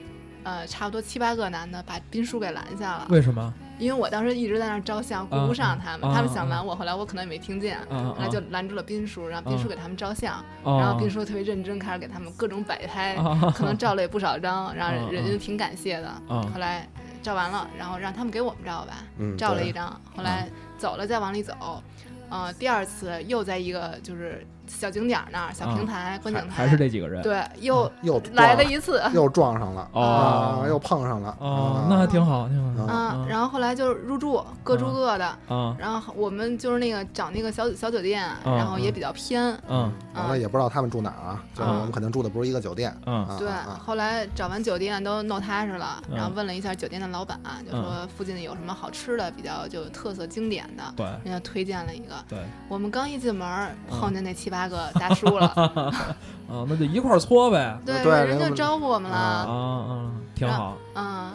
呃，差不多七八个男的把斌叔给拦下了，为什么？因为我当时一直在那儿照相，顾不上他们，啊他们想拦我，后来我可能也没听见，啊后来就拦住了斌叔，让斌叔啊给他们照相，哦然后斌叔特别认真，开始给他们各种摆拍，啊可能照了也不少张，然啊后人家就挺感谢的。啊后来照完了，然后让他们给我们照吧，嗯，照了一张，后来走了再往里走，呃，第二次又在一个就是小景点那儿，小平台、观景台，还还是这几个人？对，又又来了一次。又撞上了哦啊，又碰上了哦啊，那还挺好，挺好。啊，然后后来就是入住，各住各的。啊然后我们就是那个找那个小小酒店，嗯然后也比较偏，嗯完了也不知道他们住哪儿啊，就是我们肯定住的不是一个酒店。嗯啊对，后来找完酒店都弄踏实了，嗯然后问了一下酒店的老板，就说附近有什么好吃的，比较就特色经典的，对人家推荐了一个。对我们刚一进门碰见那七八个大叔了，啊，那就一块儿搓呗。对，对人就招呼我们啊了，啊，挺好，嗯，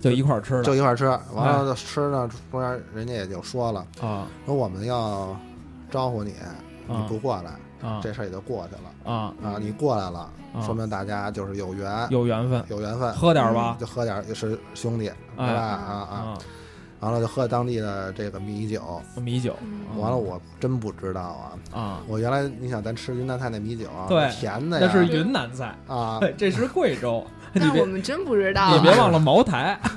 就一块儿吃的就一块儿吃，完哎了就吃呢，中间人家也就说了，啊说我们要招呼你，你啊不过来，啊这事儿也就过去了啊，啊。你过来了，啊说明大家就是有缘，有缘分，有缘分，喝点儿吧。就喝点儿是兄弟，对哎吧？啊啊，啊，完了就喝当地的这个米酒。米酒。嗯完了，我真不知道啊！啊，我原来你想咱吃云南菜那米酒啊，对甜的呀，那是云南菜，啊，对，这是贵州。你别但我们真不知道，你别忘了茅台。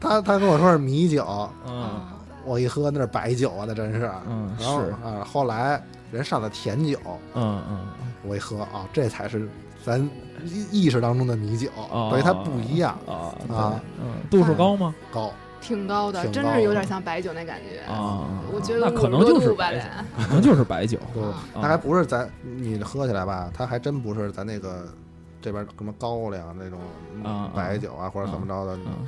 他他跟我说是米酒，嗯我一喝那是白酒啊，那真是。嗯是啊，后来人上的甜酒，嗯嗯我一喝啊，这才是咱意意识当中的米酒，哦等于它不一样，啊啊，嗯，度数高吗？高。挺高的，真是有点像白酒那感觉。啊，我觉得那可能就是，白酒，可能就是白酒。不，啊它还不是咱你喝起来吧，它还真不是咱那个这边什么高粱那种啊白酒啊，或者怎么着的，嗯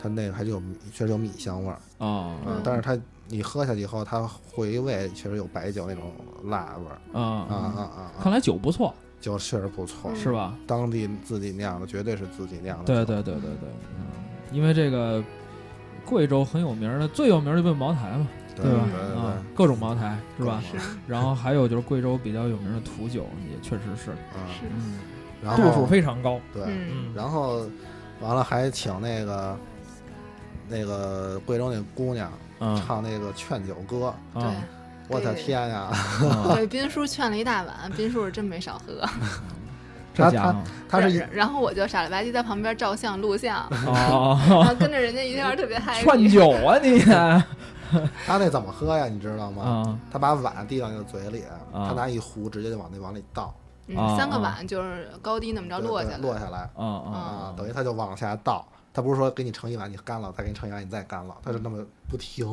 它那个还是有确实有米香味儿，啊嗯，但是它你喝下去以后，它回味确实有白酒那种辣味儿，啊啊啊啊啊！看来酒不错。酒确实不错，是吧？当地自己酿的，绝对是自己酿的。对对对对对，嗯，因为这个贵州很有名的，最有名的就是茅台嘛，对吧？啊，各种茅台是吧？是然后还有就是贵州比较有名的土酒，也确实是，嗯，是，嗯，然后度数非常高。对，然后完了还请那个那个贵州那姑娘啊唱那个劝酒歌，对啊，我的天呀！啊，对，斌叔劝了一大碗，斌叔是真没少喝。这家伙他是一然然后我就傻了吧唧在旁边照相录像，然哦，后跟着人家一块儿特别嗨。劝酒啊你 他那怎么喝呀？你知道吗？啊他把碗递到你的嘴里，啊他拿一壶直接就往那碗里倒，三个啊碗就是高低那么着落下来，落下来啊啊啊，等于他就往下倒。他不是说给你盛一碗，你干了，再给你盛一碗，你再干了，他是那么不停，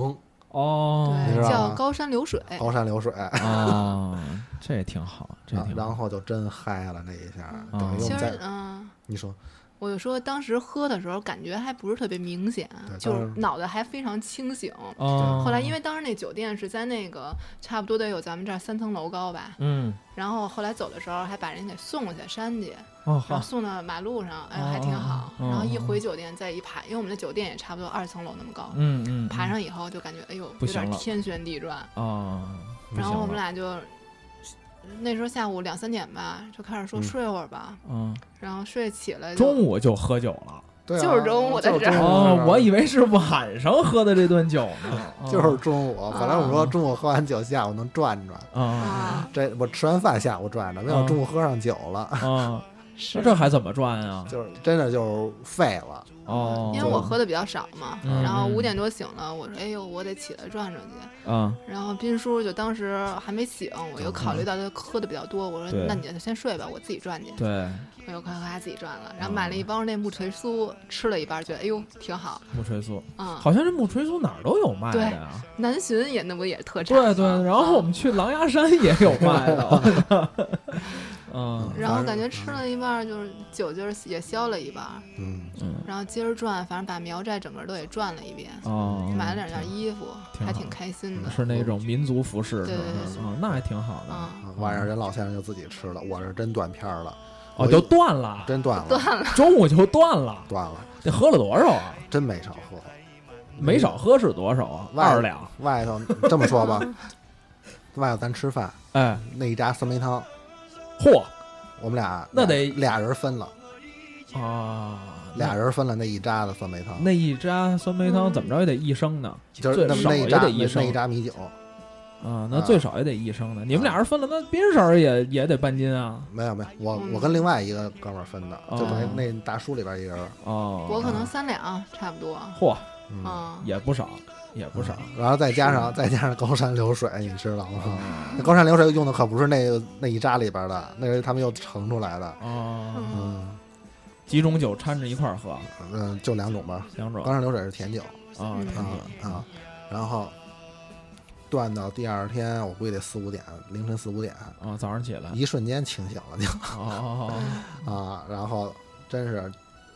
哦，叫高山流水。高山流水。啊，这也挺好，这挺好。然后就真嗨了那一下，等于我们在，嗯，你说我就说当时喝的时候感觉还不是特别明显，就是脑袋还非常清醒。哦，后来因为当时那酒店是在那个差不多得有咱们这儿三层楼高吧，嗯然后后来走的时候还把人给送下山去，哦好然后送到马路上，哎，还挺好。哦然后一回酒店再一爬，因为我们的酒店也差不多二层楼那么高，嗯嗯爬上以后就感觉哎呦有点天旋地转。哦，然后我们俩就那时候下午两三点吧，就开始说嗯睡会儿吧，嗯然后睡起来中午就喝酒了。对啊，就是中午的就是事儿哦我以为是晚上喝的这顿酒呢。就是中午。本来我说啊中午喝完酒，下午能转转。啊啊，这我吃完饭下午转转，没想到中午喝上酒了，啊，是那这还怎么转啊？就是真的就是废了。哦，因为我喝的比较少嘛，然后五点多醒了，我说哎呦，我得起来转转去。啊然后斌叔就当时还没醒，我又考虑到他喝的比较多，我说那你就先睡吧，我自己转去。对，我又快快自己转了，然后嗯买了一包那木锤酥，吃了一半，觉得哎呦挺好。木锤酥，嗯，好像这木锤酥哪儿都有卖的呀。南浔也那不也是特产？对对，然后我们去狼牙山也有卖的。嗯然后感觉吃了一半，就是酒劲儿也消了一半，嗯，嗯然后接着转，反正把苗寨整个都给转了一遍，哦，买了两件衣服，还挺开心的。是那种民族服饰，对对对啊，那还挺好的。啊，晚上人老先生就自己吃了，我是真断片儿了，哦，就断了，真断了，断了。中午就断了。断了，这喝了多少啊？真没少喝。没少喝是多少啊？外二两。外头这么说吧，外头咱吃饭哎，那一扎酸梅汤，嚯。我们俩那得俩人分了，啊，俩人分了那一扎的酸梅汤，那一扎酸梅汤怎么着也得一升呢，就是那最少也那一扎那一升一扎米酒，啊，那啊。最少也得一升呢。你们俩人分了，那冰婶儿也也得半斤啊。没有没有，我嗯我跟另外一个哥们儿分的，哦就等于那大叔里边一人，哦，我可能三两差不多。嚯，嗯，啊，也不少，也不少。然后再加上再加上高山流水，你知道吗？啊那高山流水用的可不是那个那一扎里边的，那是他们又盛出来的，哦，嗯。几种酒掺着一块儿喝，嗯，就两种吧，两种。高山流水是甜酒啊，啊酒啊，然后断到第二天，我估计得四五点，凌晨四五点，啊，早上起来，一瞬间清醒了就哦，啊，然后真是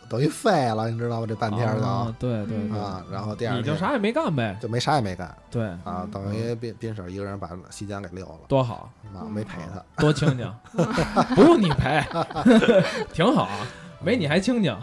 等于废了，你知道吗？这半天儿啊就对对对，啊，然后第二天你就啥也没干呗，就没啥也没干对，啊，等于斌斌婶儿一个人把西江给溜了，多好，啊，没陪他。多清静，不用你陪，挺好，没你还清静，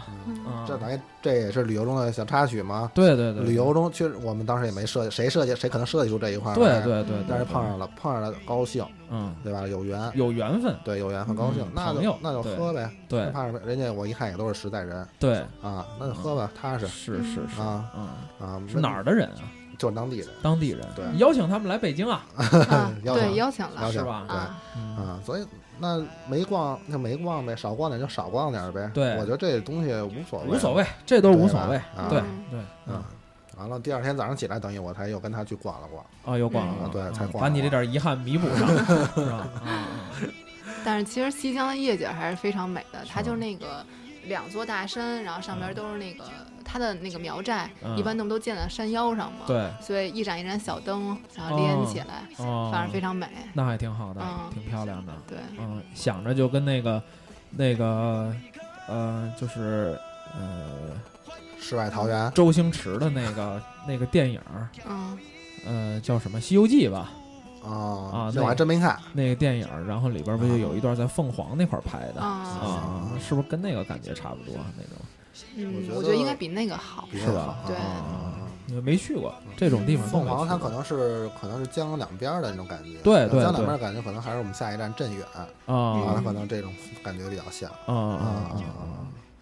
这等于这也是旅游中的小插曲嘛？对对对，旅游中确实我们当时也没设计，谁设计谁可能设计出这一块儿对来，对对，但是碰上了碰上了高兴，嗯，对吧？有缘，有缘分，对有缘分高兴。嗯，那就那就喝呗，对。怕什么？人家我一看也都是实在人。对，啊，那就喝吧，踏实。是是是，啊。嗯，啊，是哪儿的人啊？就是当地人。当地人，对。邀请他们来北京啊，啊邀请。对，邀请了是吧？对。啊，所以那没逛就没逛呗，少逛点就少逛点呗。对我觉得这东西无所谓，无所谓，这都无所谓对对嗯完了第二天早上起来，等于我才又跟他去逛了逛，啊，又逛了对才嗯逛把你这点遗憾弥补上，是吧？嗯但是其实西江的夜景还是非常美的，它就是那个两座大山，然后上边都是那个它的那个苗寨，嗯一般那么都建在山腰上嘛，对，所以一盏一盏小灯，然后连起来，哦，反正非常美。那还挺好的，嗯挺漂亮的。对，嗯，想着就跟那个那个呃，就是呃，世外桃源。周星驰的那个那个电影儿，嗯，呃，叫什么《西游记》吧？哦啊那我还真没看。那个电影，然后里边不就有一段在凤凰那块儿拍的啊，啊？是不是跟那个感觉差不多那种？嗯，我觉得应该比那个好。是吧？对啊，没去过这种地方凤凰它可能是可能是江两边的那种感觉，对对对江两边的感觉可能还是我们下一站镇远啊，可能这种感觉比较像啊啊啊啊啊！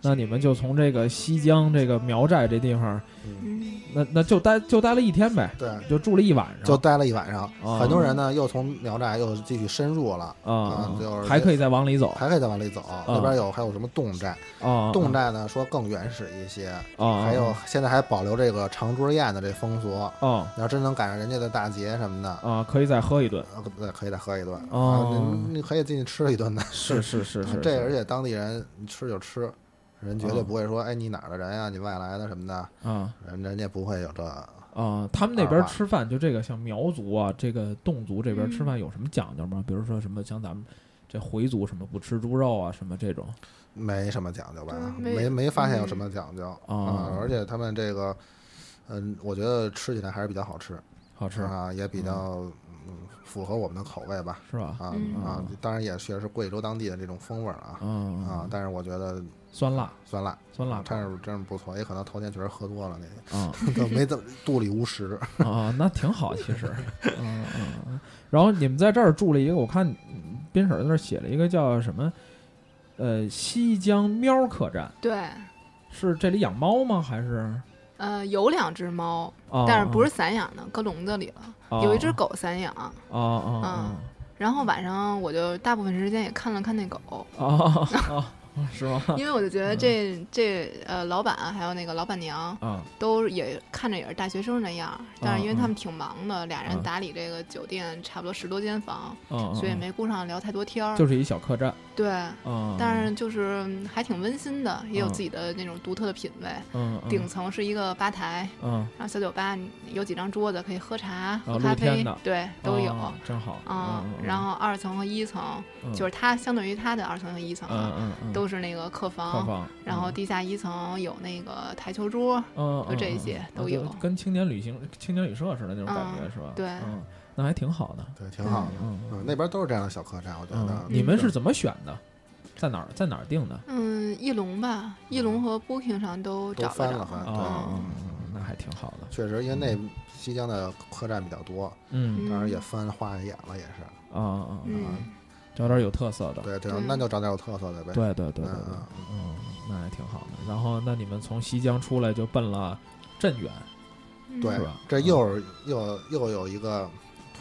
那你们就从这个西江这个苗寨这地方，嗯，那那就待就待了一天呗，对，就住了一晚上，就待了一晚上。啊很多人呢又从苗寨又继续深入了，啊啊就是还可以再往里走还可以再往里走。那边有还有什么侗寨，啊，侗寨呢说更原始一些，啊，还有现在还保留这个长桌宴的这风俗。啊你要真能赶上人家的大节什么的，啊，可以再喝一顿，呃对，可以再喝一顿哦啊，你你可以进去吃一顿的。是是是 是，这而且当地人你吃就吃，人绝对不会说，哎，你哪儿的人呀？你外来的什么的，嗯人人家不会有这。啊，他们那边吃饭就这个像苗族啊，这个侗族这边吃嗯饭有什么讲究吗？比如说什么像咱们这回族什么不吃猪肉啊，什么这种没什么讲究吧？没没没发现有什么讲究哦啊！而且他们这个，嗯，我觉得吃起来还是比较好吃好吃啊，也比较嗯符合我们的口味吧。是吧？啊嗯啊，当然也确实是贵州当地的这种风味儿啊嗯啊，但是我觉得酸辣酸辣，酸辣但是真是不错，也可能头天确实喝多了那啊个，都没怎么肚里无食。啊，那挺好，其实，嗯嗯嗯。然后你们在这儿住了一个，我看嗯斌婶儿在那儿写了一个叫什么，呃，西江喵客栈，对，是这里养猫吗？还是呃，有两只猫，啊？但是不是散养的，搁笼子里了。啊有一只狗散养，啊啊啊然后晚上我就大部分时间也看了看那狗，啊啊啊！是吗？因为我就觉得这这呃老板还有那个老板娘啊都也看着也是大学生那样，但是因为嗯他们挺忙的，俩人嗯。打理这个酒店差不多十多间房，啊，所以没顾上聊太多天儿。就是一小客栈。对，啊，但是就是嗯还挺温馨的，也有嗯。自己的那种独特的品味。嗯嗯。顶层是一个吧台，嗯。然后小酒吧有几张桌子可以喝茶、喝咖啡，对，都有。哦真好嗯，然后二层和一层嗯。就是它相对于它的二层和一层嗯啊，嗯。嗯都是那个客房，客房，然后地下一层有那个台球桌，嗯就这些都有跟青年旅行青年旅社似的那种感觉嗯是吧？对嗯，那还挺好的。对，挺好的。嗯嗯，那边都是这样的小客栈，我觉嗯得。，你们是怎么选的？在哪儿在哪儿定的？嗯，翼龙吧，翼龙和 Booking 上都都找找翻了翻，哦，对，嗯那还挺好的。确实，因为那西江的客栈比较多，嗯当然也翻花眼了，也是。啊啊，啊嗯，找点有特色的。对，这对那就找点有特色的呗。对对对对对嗯，嗯，那还挺好的。然后，那你们从西江出来就奔了镇远，嗯对吧，这又是又又有一个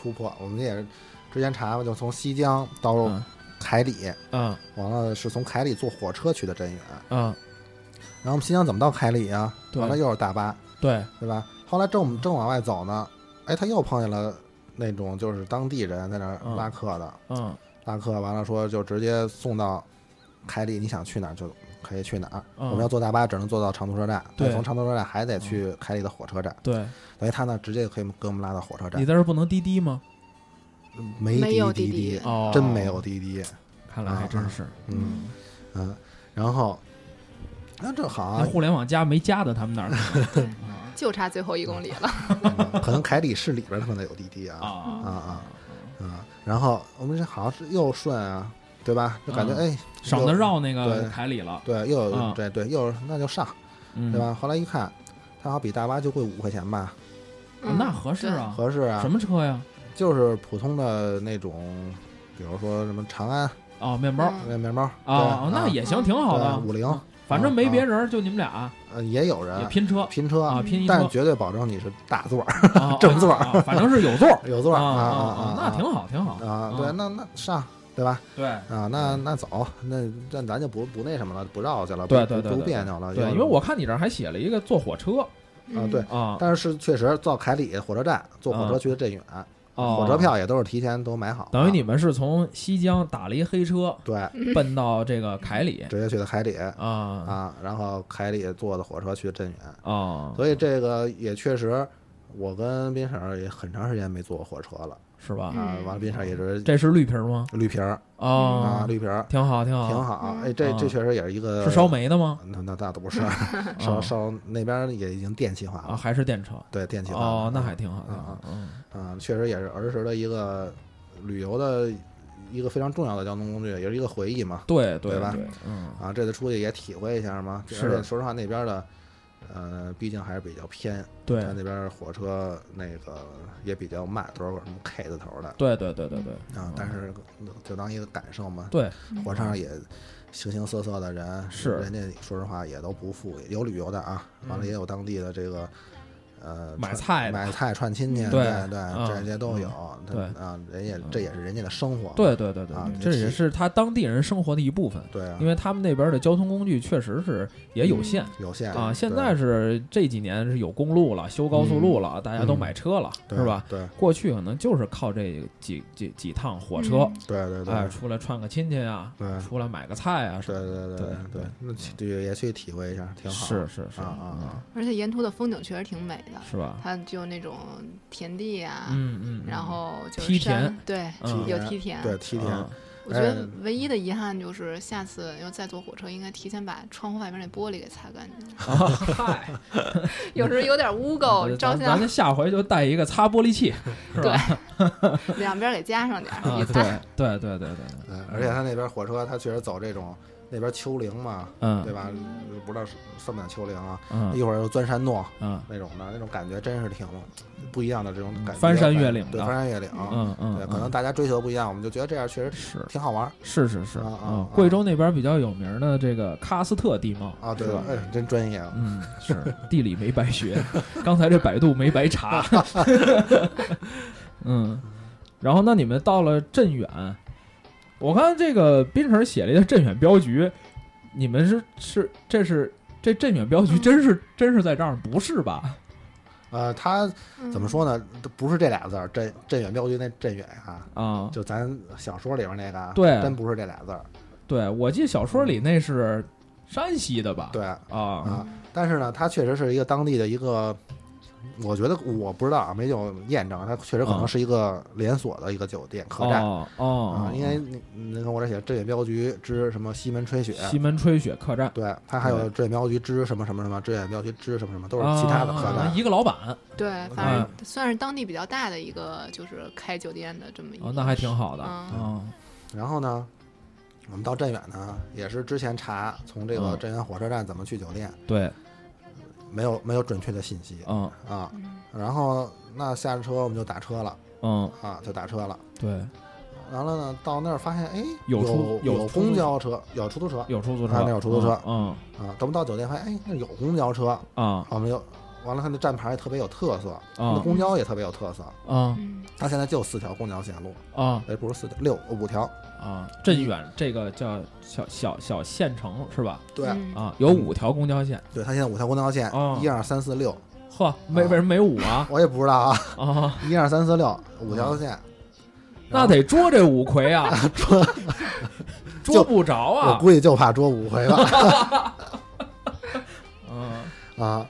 突破。我们也是之前查嘛，就从西江到嗯凯里，嗯完了是从凯里坐火车去的镇远。嗯，然后我们西江怎么到凯里啊？完了又是大巴，对，对吧？后来正我们正往外走呢，哎，他又碰见了那种就是当地人在那拉客的，嗯拉客完了说就直接送到凯里，你想去哪儿就可以去哪儿。嗯我们要坐大巴只能坐到长途车站，对从长途车站还得去凯里的火车站，对，等于他呢直接可以给我们拉到火车站你。在这儿不能滴滴吗？没没有滴滴滴哦，真没有滴滴。看来还真是。嗯嗯，然后那正好啊，那互联网加没加的他们那儿 就差最后一公里了。嗯可能凯里市里边可能有滴滴啊啊啊啊啊！然后我们这好像是又顺啊，对吧？就感觉嗯哎，省得绕那个对凯里了，对，又有啊对对，又有那就上，嗯对？吧？后来一看，它好比大巴就贵五块钱吧，那合适啊，合适啊什。么车呀？就是普通的那种，比如说什么长安哦，面包面面包啊，那也行，挺好的。五菱，反正没别人，就你们俩。呃，也有人也拼车拼车啊，拼一车但是绝对保证你是大座儿，啊正座啊啊反正是有座儿 有座儿啊啊啊，那挺好，挺好啊，对，那那上对吧？对。啊，那那走，那这咱就不不那什么了，不绕去了，对对对不别扭了，对，因为我看你这儿还写了一个坐火车啊嗯对，啊，但是是确实到凯里火车站坐火车去的镇远，哦火车票也都是提前都买好的，等于你们是从西江打了一黑车对奔到这个凯里直接去的凯里啊啊，然后凯里坐的火车去的镇远，啊，所以这个也确实，我跟斌婶也很长时间没坐过火车了是吧？啊，完了冰婶一直这是绿皮儿吗？绿皮儿啊，哦，绿皮儿挺好，挺好，挺好。哎，这啊这确实也是一个是烧煤的吗？那那那都不是，烧烧那边也已经电气化啊，了，还是电车？对电气化哦，那还挺好，的啊好。嗯，啊，确实也是儿时的一个旅游的一个非常重要的交通工具，也是一个回忆嘛。对对吧对，嗯，啊，这次出去也体会一下嘛。是而且说实话，那边的，呃，毕竟还是比较偏，对它那边火车那个也比较慢，都是什么 K 字头的对对对对对，啊。但是就当一个感受嘛。对，火车上也形形色色的人，是人家说实话也都不富裕，有旅游的啊，完了嗯也有当地的这个。呃，买菜买菜串亲戚，对对这些都有。对啊，人也这也是人家的生活。对对对对啊，这也是他当地人生活的一部分，对啊，因为他们那边的交通工具确实是也有限。有限啊，现在是这几年是有公路了，修高速路了，大家都嗯买车了，是吧？对过去可能就是靠这几几几趟火车，对对对，哎，出来串个亲戚啊，对出来买个菜啊，什对么的。对对对对，那去对也去体会一下，挺好。是是是啊啊啊！而且沿途的风景确实挺美的，是吧？它就那种田地啊，嗯嗯，嗯然后就是梯田山，对，嗯有梯田。对，梯田啊，我觉得哎唯一的遗憾就是下次要再坐火车，应该提前把窗户外边那玻璃给擦干净。有时候有点污垢，照相咱下回就带一个擦玻璃器，对？两边给加上点对对对对，对，而且他那边火车，他确实走这种那边丘陵嘛，嗯，对吧？不知道是算不算丘陵啊？嗯一会儿又钻山洞嗯那种的，那种感觉真是挺不一样的这种感觉。翻山越岭的对，翻山越岭。嗯嗯，对，可嗯能大家追求不一样，我们就觉得这样确实是挺好玩儿是是是啊啊贵州那边比较有名的这个喀斯特地貌啊。对吧，哎，真专业啊。嗯，是地理没白学，刚才这百度没白查。嗯，然后那你们到了镇远，我看这个滨城写了一个镇远镖局，你们是是这是这镇远镖局真是真是在这儿不是吧？呃，他嗯怎么说呢？不是这俩字儿，镇镇远镖局那镇远啊，啊，就咱小说里边那个啊，对真不是这俩字儿。对我记得小说里那是山西的吧？对啊啊，但是呢，它确实是一个当地的一个，我觉得我不知道啊，没有验证，它确实可能啊是一个连锁的一个酒店客栈。哦因为你你看我这写镇远镖局之什么西门吹雪，西门吹雪客栈。对，它还有镇远镖局之什么什么什么，镇远镖局之什么什么，都是其他的客啊栈。一个老板。对，反正嗯算是当地比较大的一个，就是开酒店的这么一个。哦，那还挺好的。嗯。啊。然后呢，我们到镇远呢，也是之前查从这个嗯。镇远火车站怎么去酒店，对，没有没有准确的信息嗯。啊。然后那下车我们就打车了。嗯，啊，就打车了。对，完了呢，到那儿发现，哎，有有出有公交车，有出租车。有出租车，啊那有出租车。嗯啊。等我们到酒店发现，哎，那有公交车，嗯啊我们有。完了，它那站牌也特别有特色，那啊公交也特别有特色。啊嗯，它现在就四条公交线路，啊哎，不是四条，六五条。啊！镇远这个叫小小小县城是吧？对，嗯啊，有五条公交线。对，它现在五条公交线哦，一二三四六，呵，没为什么没五啊？我也不知道啊，啊，一二三四六五条线。那得捉这五魁啊，捉 捉不着啊我啊。估计就怕捉五回了嗯啊！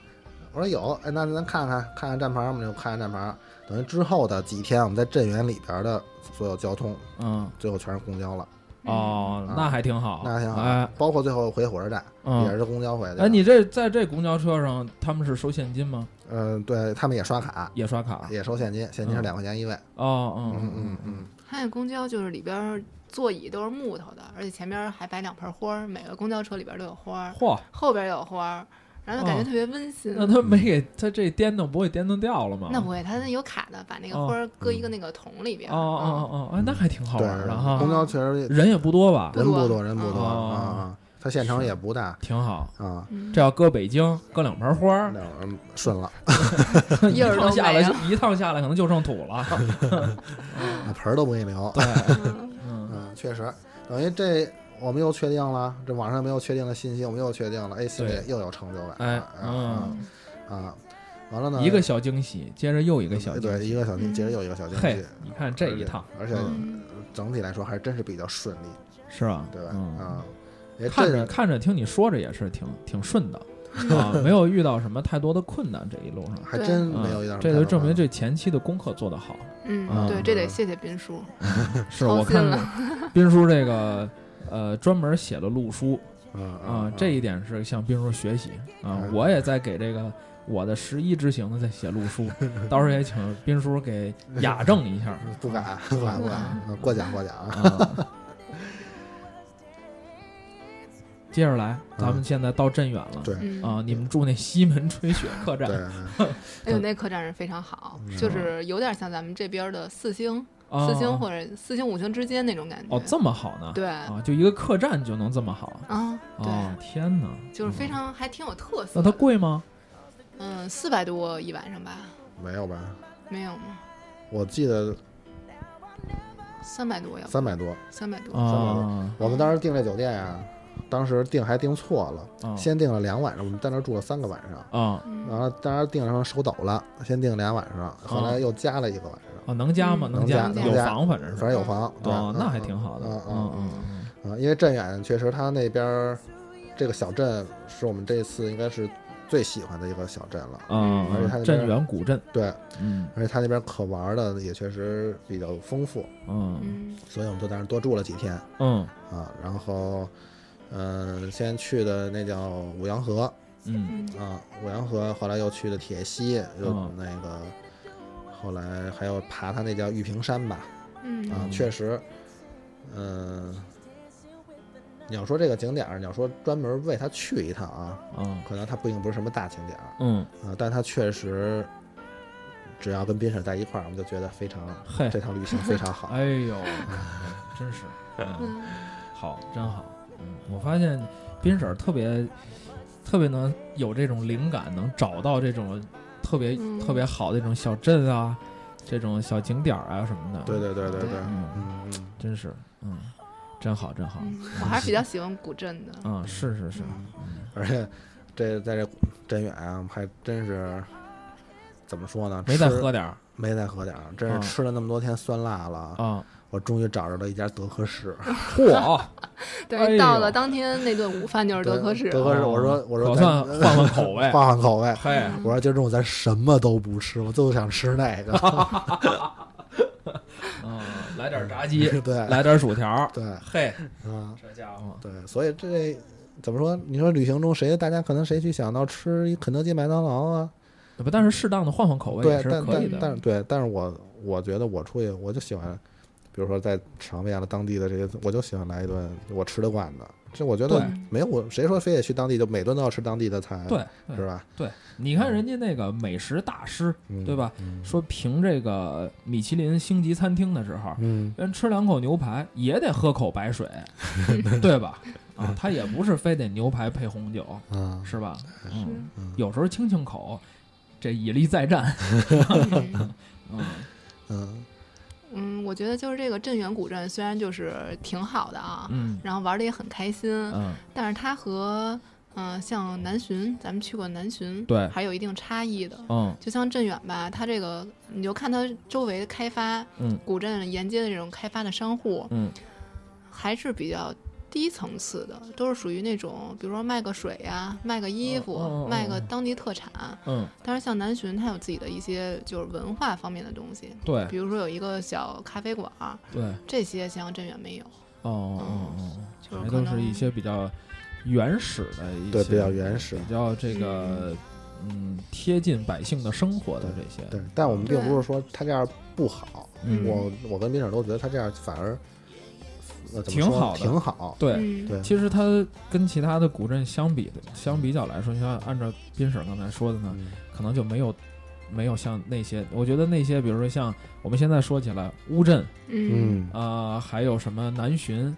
我说有，哎，那咱看看看看站牌，我们就看看站牌。等于之后的几天，我们在镇远里边的所有交通，嗯最后全是公交了，哦，那还挺好，那还挺好。哎包括最后回火车站也嗯，是公交回去。哎，你这在这公交车上，他们是收现金吗？嗯，对他们也刷卡，也刷卡？也收现金，现金是嗯两块钱一位。哦，嗯嗯嗯嗯，它那公交就是里边儿座椅都是木头的，而且前边还摆两盆花儿，每个公交车里边都有花儿，嚯，后边也有花儿，然后就感觉哦特别温馨。那他没给他这颠动，不会颠动掉了吗？那不会，他那有卡的，把那个花搁一个那个桶里边哦儿。哦哦哦，哎，那还挺好对玩的哈公。交确实人也不多吧？人不多，人不多哦啊啊，它县城也不大挺好。啊，嗯这要搁北京，搁两盆花儿，那顺了，一趟下来一趟下来可能就剩土了。那盆儿都不给你留。对，嗯，确实，等于这我们又确定了，这网上没有确定的信息，我们又确定了，哎，心里对又有成就感。哎啊嗯，啊，完了呢，一个小惊喜，接着又一个小惊喜对，一个小惊喜，接着又一个小惊嘿喜，，你看这一趟而且嗯整体来说还真是比较顺利，是吧？对吧？嗯，啊，也看着看着听你说着也是挺挺顺的。啊，没有遇到什么太多的困难这一路上。还真没有遇到这就证明这前期的功课做得好。嗯，啊对，这得谢谢斌叔。是我看了斌叔这个呃专门写了路书啊啊，这一点是向斌叔学习啊嗯。我也在给这个我的十一之行呢在写路书，到时候也请斌叔给雅正一下 不敢不敢不敢，嗯过奖过奖啊。啊。接着来，咱们现在到镇远了。对嗯啊，你们住那西门吹雪客栈，哎呦，那客栈是非常好，嗯就是有点像咱们这边的四星、啊四星或者四星五星之间那种感觉。哦这么好呢？对啊，就一个客栈就能这么好啊，对，哦，天哪！就是非常还挺有特色那。它贵吗？嗯，四百多一晚上吧？没有吧？没有吗？我记得三百多要不三百多。三百多。啊我们当时订这酒店呀，当时订还订错了，啊先订了两晚上，我们在那儿住了三个晚上。啊然后当时订上手抖了，先订俩晚上，后来又加了一个晚上，啊，能加吗？能加，有能加能加房反正是。反正有房。对哦，那还嗯挺好的。嗯嗯嗯嗯啊，因为镇远确实它那边儿这个小镇是我们这次应该是最喜欢的一个小镇了。嗯嗯，而且它镇远古镇。对，嗯而且它那边可玩的也确实比较丰富，嗯嗯所以我们就在那儿多住了几天嗯啊。然后，嗯、先去的那叫五羊河嗯嗯啊，五羊河，后来又去的铁西，又嗯那个，后来还要爬他那叫玉屏山吧，嗯啊，确实，嗯、你要说这个景点儿，你要说专门为他去一趟啊，嗯可能它不一定不是什么大景点儿嗯，啊，但它确实，只要跟宾婶在一块儿，我们就觉得非常嘿，这趟旅行非常好。哎呦，真是，好，真好。嗯，我发现斌婶儿特别特别能有这种灵感，能找到这种特别嗯特别好的这种小镇啊，这种小景点啊什么的。对对对对对，嗯，嗯嗯，真是，嗯，真好，真好。嗯，我还是比较喜欢古镇的。嗯，是是是，而且这在这镇远啊，还真是怎么说呢？没再喝点儿没再喝点儿，真是啊吃了那么多天酸辣了，啊？我终于找着了一家德克士。嚯，对，哎到了当天那顿午饭就是德克士。德克士，哦我说我说换换口味。换换口味。嘿，我说今儿中午咱什么都不吃，我就想吃那个。嗯，来点炸鸡，对来点薯条，对嘿，啊这家伙，对，所以这怎么说？你说旅行中谁大家可能谁去想到吃一肯德基、麦当劳啊？不，但是适当的换换口味也对，但是可以的。但对，但是我我觉得我出去我就喜欢，比如说在尝遍了当地的这些，我就喜欢来一顿我吃得惯的。这我觉得对没有我谁说非得去当地就每顿都要吃当地的菜，对，对是吧？对，你看人家那个美食大师，嗯对吧？嗯说评这个米其林星级餐厅的时候，嗯，人吃两口牛排也得喝口白水，对吧？啊，他也不是非得牛排配红酒，啊，是吧？嗯，嗯有时候清清口，这以力再战。嗯嗯嗯嗯，我觉得就是这个镇远古镇虽然就是挺好的啊，嗯然后玩的也很开心，嗯，但是它和嗯、呃像南浔，咱们去过南浔，对还有一定差异的。嗯就像镇远吧，它这个你就看它周围的开发，嗯古镇沿街的这种开发的商户，嗯还是比较低层次的，都是属于那种，比如说卖个水呀、卖个衣服、卖个当地特产。嗯，但是像南浔，它有自己的一些就是文化方面的东西，对比如说有一个小咖啡馆儿，对，这些像镇远没有，哦哦哦，就是可能还都是一些比较原始的一些，对比较原始比较这个嗯贴近百姓的生活的这些，对，但我们并不是说他这样不好，嗯我我跟宾婶都觉得他这样反而呃怎么说挺好的挺好，对。嗯对，其实它跟其他的古镇相比的，相比较来说，你像按照斌婶刚才说的呢，嗯可能就没有没有像那些，我觉得那些，比如说像我们现在说起来乌镇嗯嗯啊、还有什么南浔，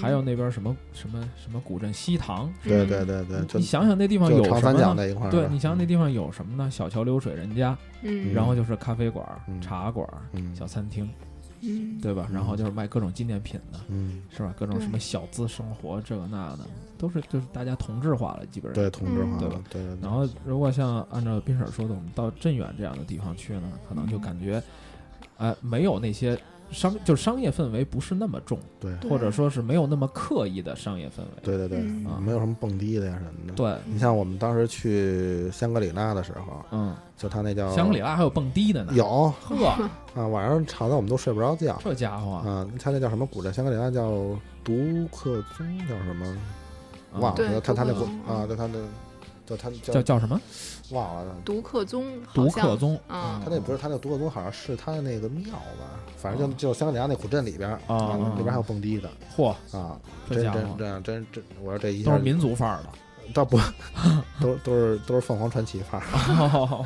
还有那边什么什么什么古镇西塘，对对对对，就你想想那地方就有什长三角么呢？那一块儿的，对你想想那地方有什么呢？小桥流水人家，嗯，然后就是咖啡馆、嗯茶馆、嗯小餐厅，嗯，对吧？嗯然后就是卖各种纪念品的，嗯，是吧？各种什么小资生活，这个那的，都是就是大家同质化了，基本上。对，同质化嗯对吧了，对对对，然后，如果像按照冰婶说的，我们到镇远这样的地方去呢，可能就感觉，哎，没有那些商就是商业氛围不是那么重，对对或者说是没有那么刻意的商业氛围。对对对，嗯啊没有什么蹦迪的呀什么的。对，你像我们当时去香格里拉的时候，嗯，就他那叫香格里拉还有蹦迪的呢。有呵，啊，晚上吵得我们都睡不着觉这家伙啊。他那叫什么古镇？香格里拉叫独克宗，叫什么？啊忘对了。他他那古独克宗啊，对他那叫他叫叫叫什么？忘了。独克宗，独克宗啊他那不是他那独克宗，好像是他的那个庙吧？反正就就香格里拉那古镇里边里边还有蹦迪的 �å，啊。真真真真真，我说这一下都是民族范儿的。倒不都都是都是凤凰传奇范儿。哦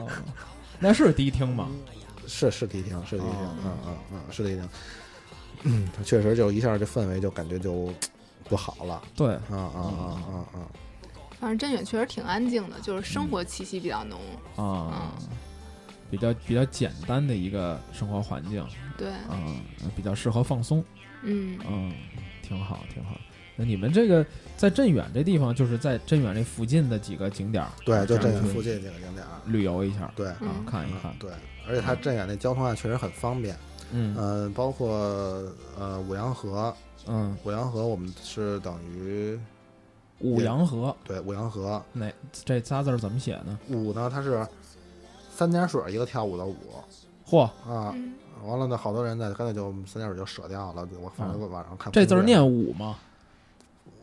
那是迪厅吗？是是迪厅，是迪厅，哦嗯嗯嗯，是迪厅。嗯，确实就一下这氛围就感觉就不好了，对，啊啊啊啊啊！反正镇远确实挺安静的，就是生活气息比较浓。啊，比较比较简单的一个生活环境，对，啊，比较适合放松，嗯，嗯，挺好挺好。那你们这个在镇远这地方，就是在镇远这附近的几个景点儿，对，就镇远附近几个景点儿，旅游一下，对，啊，嗯看一看嗯，对，而且它镇远那交通啊确实很方便，嗯。嗯，包括呃五羊河，嗯，五羊河我们是等于五羊河对五羊河那这仨字儿怎么写呢？五呢，它是三点水一个跳舞的舞嚯，啊，嗯完了呢，好多人呢干脆就三点水就舍掉了，我反正嗯网上看这字儿念五吗？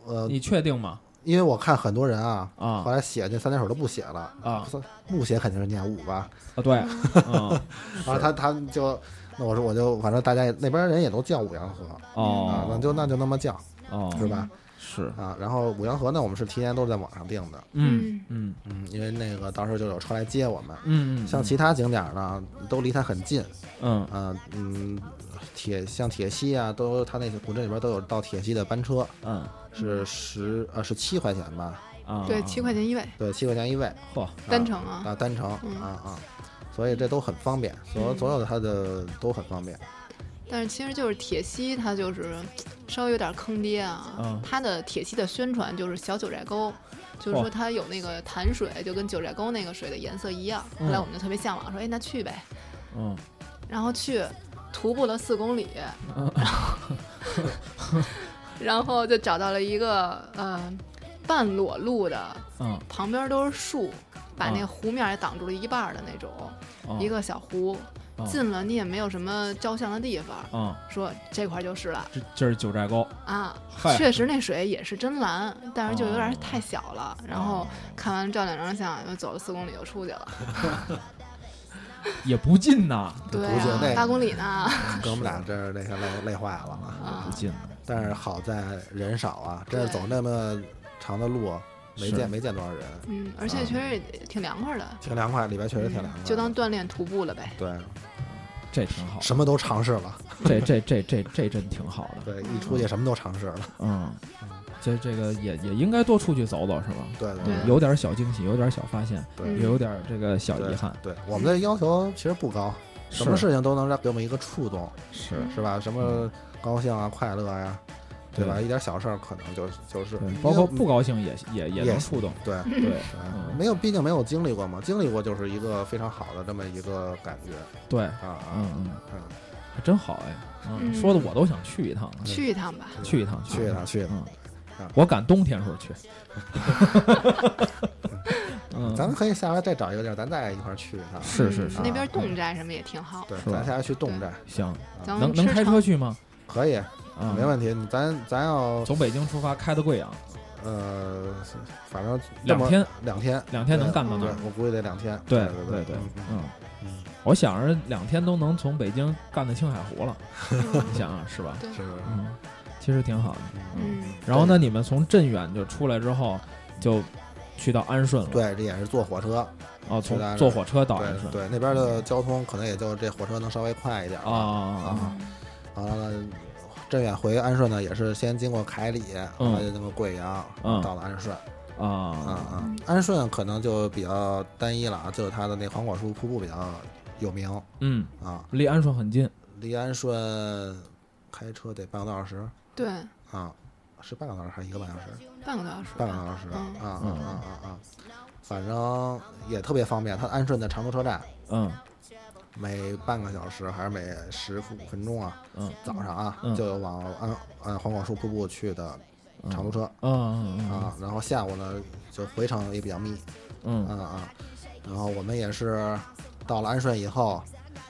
呃，你确定吗？因为我看很多人啊，啊后来写这三点水都不写了啊不写肯定是念五吧，啊，对，啊，然后他他就，那我说我就反正大家也那边人也都叫五羊河啊，那哦就那就那么叫哦，是吧？是，啊，然后五羊河呢，我们是提前都是在网上订的，嗯嗯嗯，因为那个到时候就有车来接我们。嗯嗯，像其他景点呢，都离它很近，嗯啊，嗯，铁像铁西啊，都它那些古镇里边都有到铁西的班车，嗯是十呃是七块钱吧？啊，对，七块钱一位，对，七块钱一位嚯，单程啊。啊，单程嗯啊啊，所以这都很方便，所所有的它的都很方便。但是其实就是铁西，它就是稍微有点坑爹啊。嗯它的铁西的宣传就是小九寨沟，就是说它有那个潭水，就跟九寨沟那个水的颜色一样。嗯后来我们就特别向往，说哎那去呗，嗯然后去徒步了四公里，嗯 然后就找到了一个呃半裸露的，嗯，旁边都是树，把那湖面也挡住了一半儿的那种、哦一个小湖。哦进了你也没有什么照相的地方，嗯，说这块儿就是了这这是九寨沟，啊。确实那水也是真蓝，但是就有点哦太小了。然后看完照两张相，又走了四公里又出去了。也不近呐，对八公里呢。跟我们俩这儿那天累累坏了啊！啊不，近，但是好在人少啊，真是走那么长的路，没见没见多少人，嗯，而且确实也挺凉快的，挺凉快，里边确实挺凉快的。就当锻炼徒步了呗。对，这挺好，什么都尝试了，这这这这这真挺好的，对，一出去什么都尝试了，嗯，这这个也也应该多出去走走是吧？对对嗯有点小惊喜，有点小发现，对有点这个小遗憾，对，我们的要求其实不高，什么事情都能让给我们一个触动，是是吧？什么高兴啊、快乐呀，对吧？一点小事儿可能就就是，包括不高兴也也也也能触动，对。对，对嗯没有，毕竟没有经历过嘛，经历过就是一个非常好的这么一个感觉对，啊啊嗯嗯，嗯，还真好哎，说的我都想去一趟了，去一趟吧。去一趟，去一趟，去一趟。我赶冬天时候去。嗯，咱们可以下回再找一个地儿，咱再一块儿去一趟。嗯是是是那边侗寨什么也挺好。对，咱下回去侗寨行，能能开车去吗？可以，啊，没问题。咱咱要从北京出发，开到贵阳，呃，反正两天，两天，两天能干到那儿。我估计得两天。对对对对嗯，我想着两天都能从北京干到青海湖了，嗯你想想是吧？对是，嗯，其实挺好的。嗯，然后呢，你们从镇远就出来之后，就去到安顺了。对，这也是坐火车。哦，从坐火车到安顺。对对，那边的交通可能也就这火车能稍微快一点啊啊啊！嗯完了，镇远回安顺呢，也是先经过凯里，嗯完了就经过贵阳，嗯到了安顺。啊啊啊啊！安顺可能就比较单一了啊，就是它的那黄果树瀑布比较有名嗯，啊。离安顺很近。离安顺开车得半个多小时对，啊，是半个多小时还是一个半小时？半个多小时吧。半个多小时啊嗯啊啊啊啊！反正也特别方便，它安顺的长途车站，嗯每半个小时还是每十五分钟啊，嗯。早上啊、嗯。就有往安安黄果树瀑布去的长途车、嗯嗯啊，然后下午呢就回程也比较密，嗯。嗯啊，然后我们也是到了安顺以后，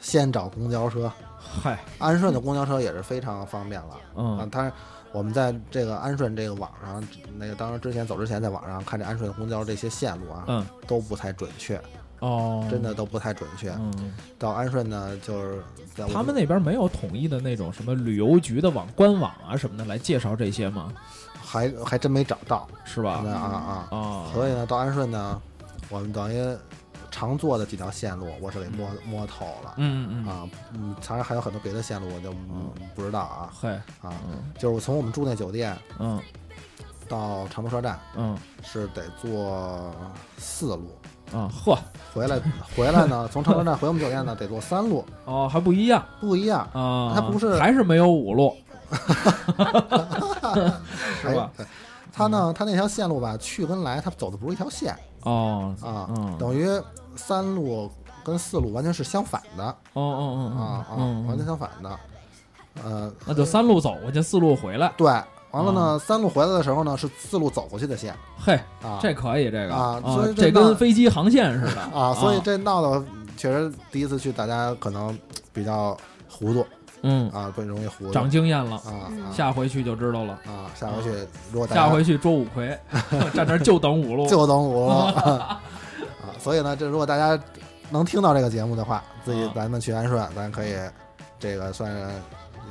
先找公交车，嗨，安顺的公交车也是非常方便了。啊嗯，它我们在这个安顺这个网上，那个当时之前走之前在网上看这安顺的公交这些线路啊，嗯。都不太准确，哦，真的都不太准确。嗯，到安顺呢，就是在他们那边没有统一的那种什么旅游局的网官网啊什么的来介绍这些吗？还还真没找到。是吧？啊啊。啊！啊，所以呢，到安顺呢，我们等于常坐的几条线路，我是给摸摸透了。嗯嗯嗯，啊，嗯，当然还有很多别的线路，我就嗯。不知道啊嘿，啊，嗯。就是我从我们住那酒店嗯。到长途车站嗯。是得坐四路，啊，呵，回来回来呢，从长春站回我们酒店呢得坐三路，哦，还不一样。不一样，啊，它不是还是没有五路，是哎吧？它呢，它那条线路吧，去跟来它走的不是一条线哦啊，嗯等于三路跟四路完全是相反的啊哦哦哦啊，嗯，完全嗯相反的，呃，那就三路走过去，四路回来，对，完了呢，三路回来的时候呢是四路走过去的线。嘿，啊，这可以，这个。啊所以这跟飞机航线似的。啊，所以这闹的确实第一次去，大家可能比较糊涂。嗯，啊，不容易糊涂。长经验了，啊啊。下回去就知道了。啊，下回去如果大家下回去捉五魁，站那儿就等五路。就等五路。啊，所以呢，这如果大家能听到这个节目的话，自己啊。咱们去安顺，咱可以这个算是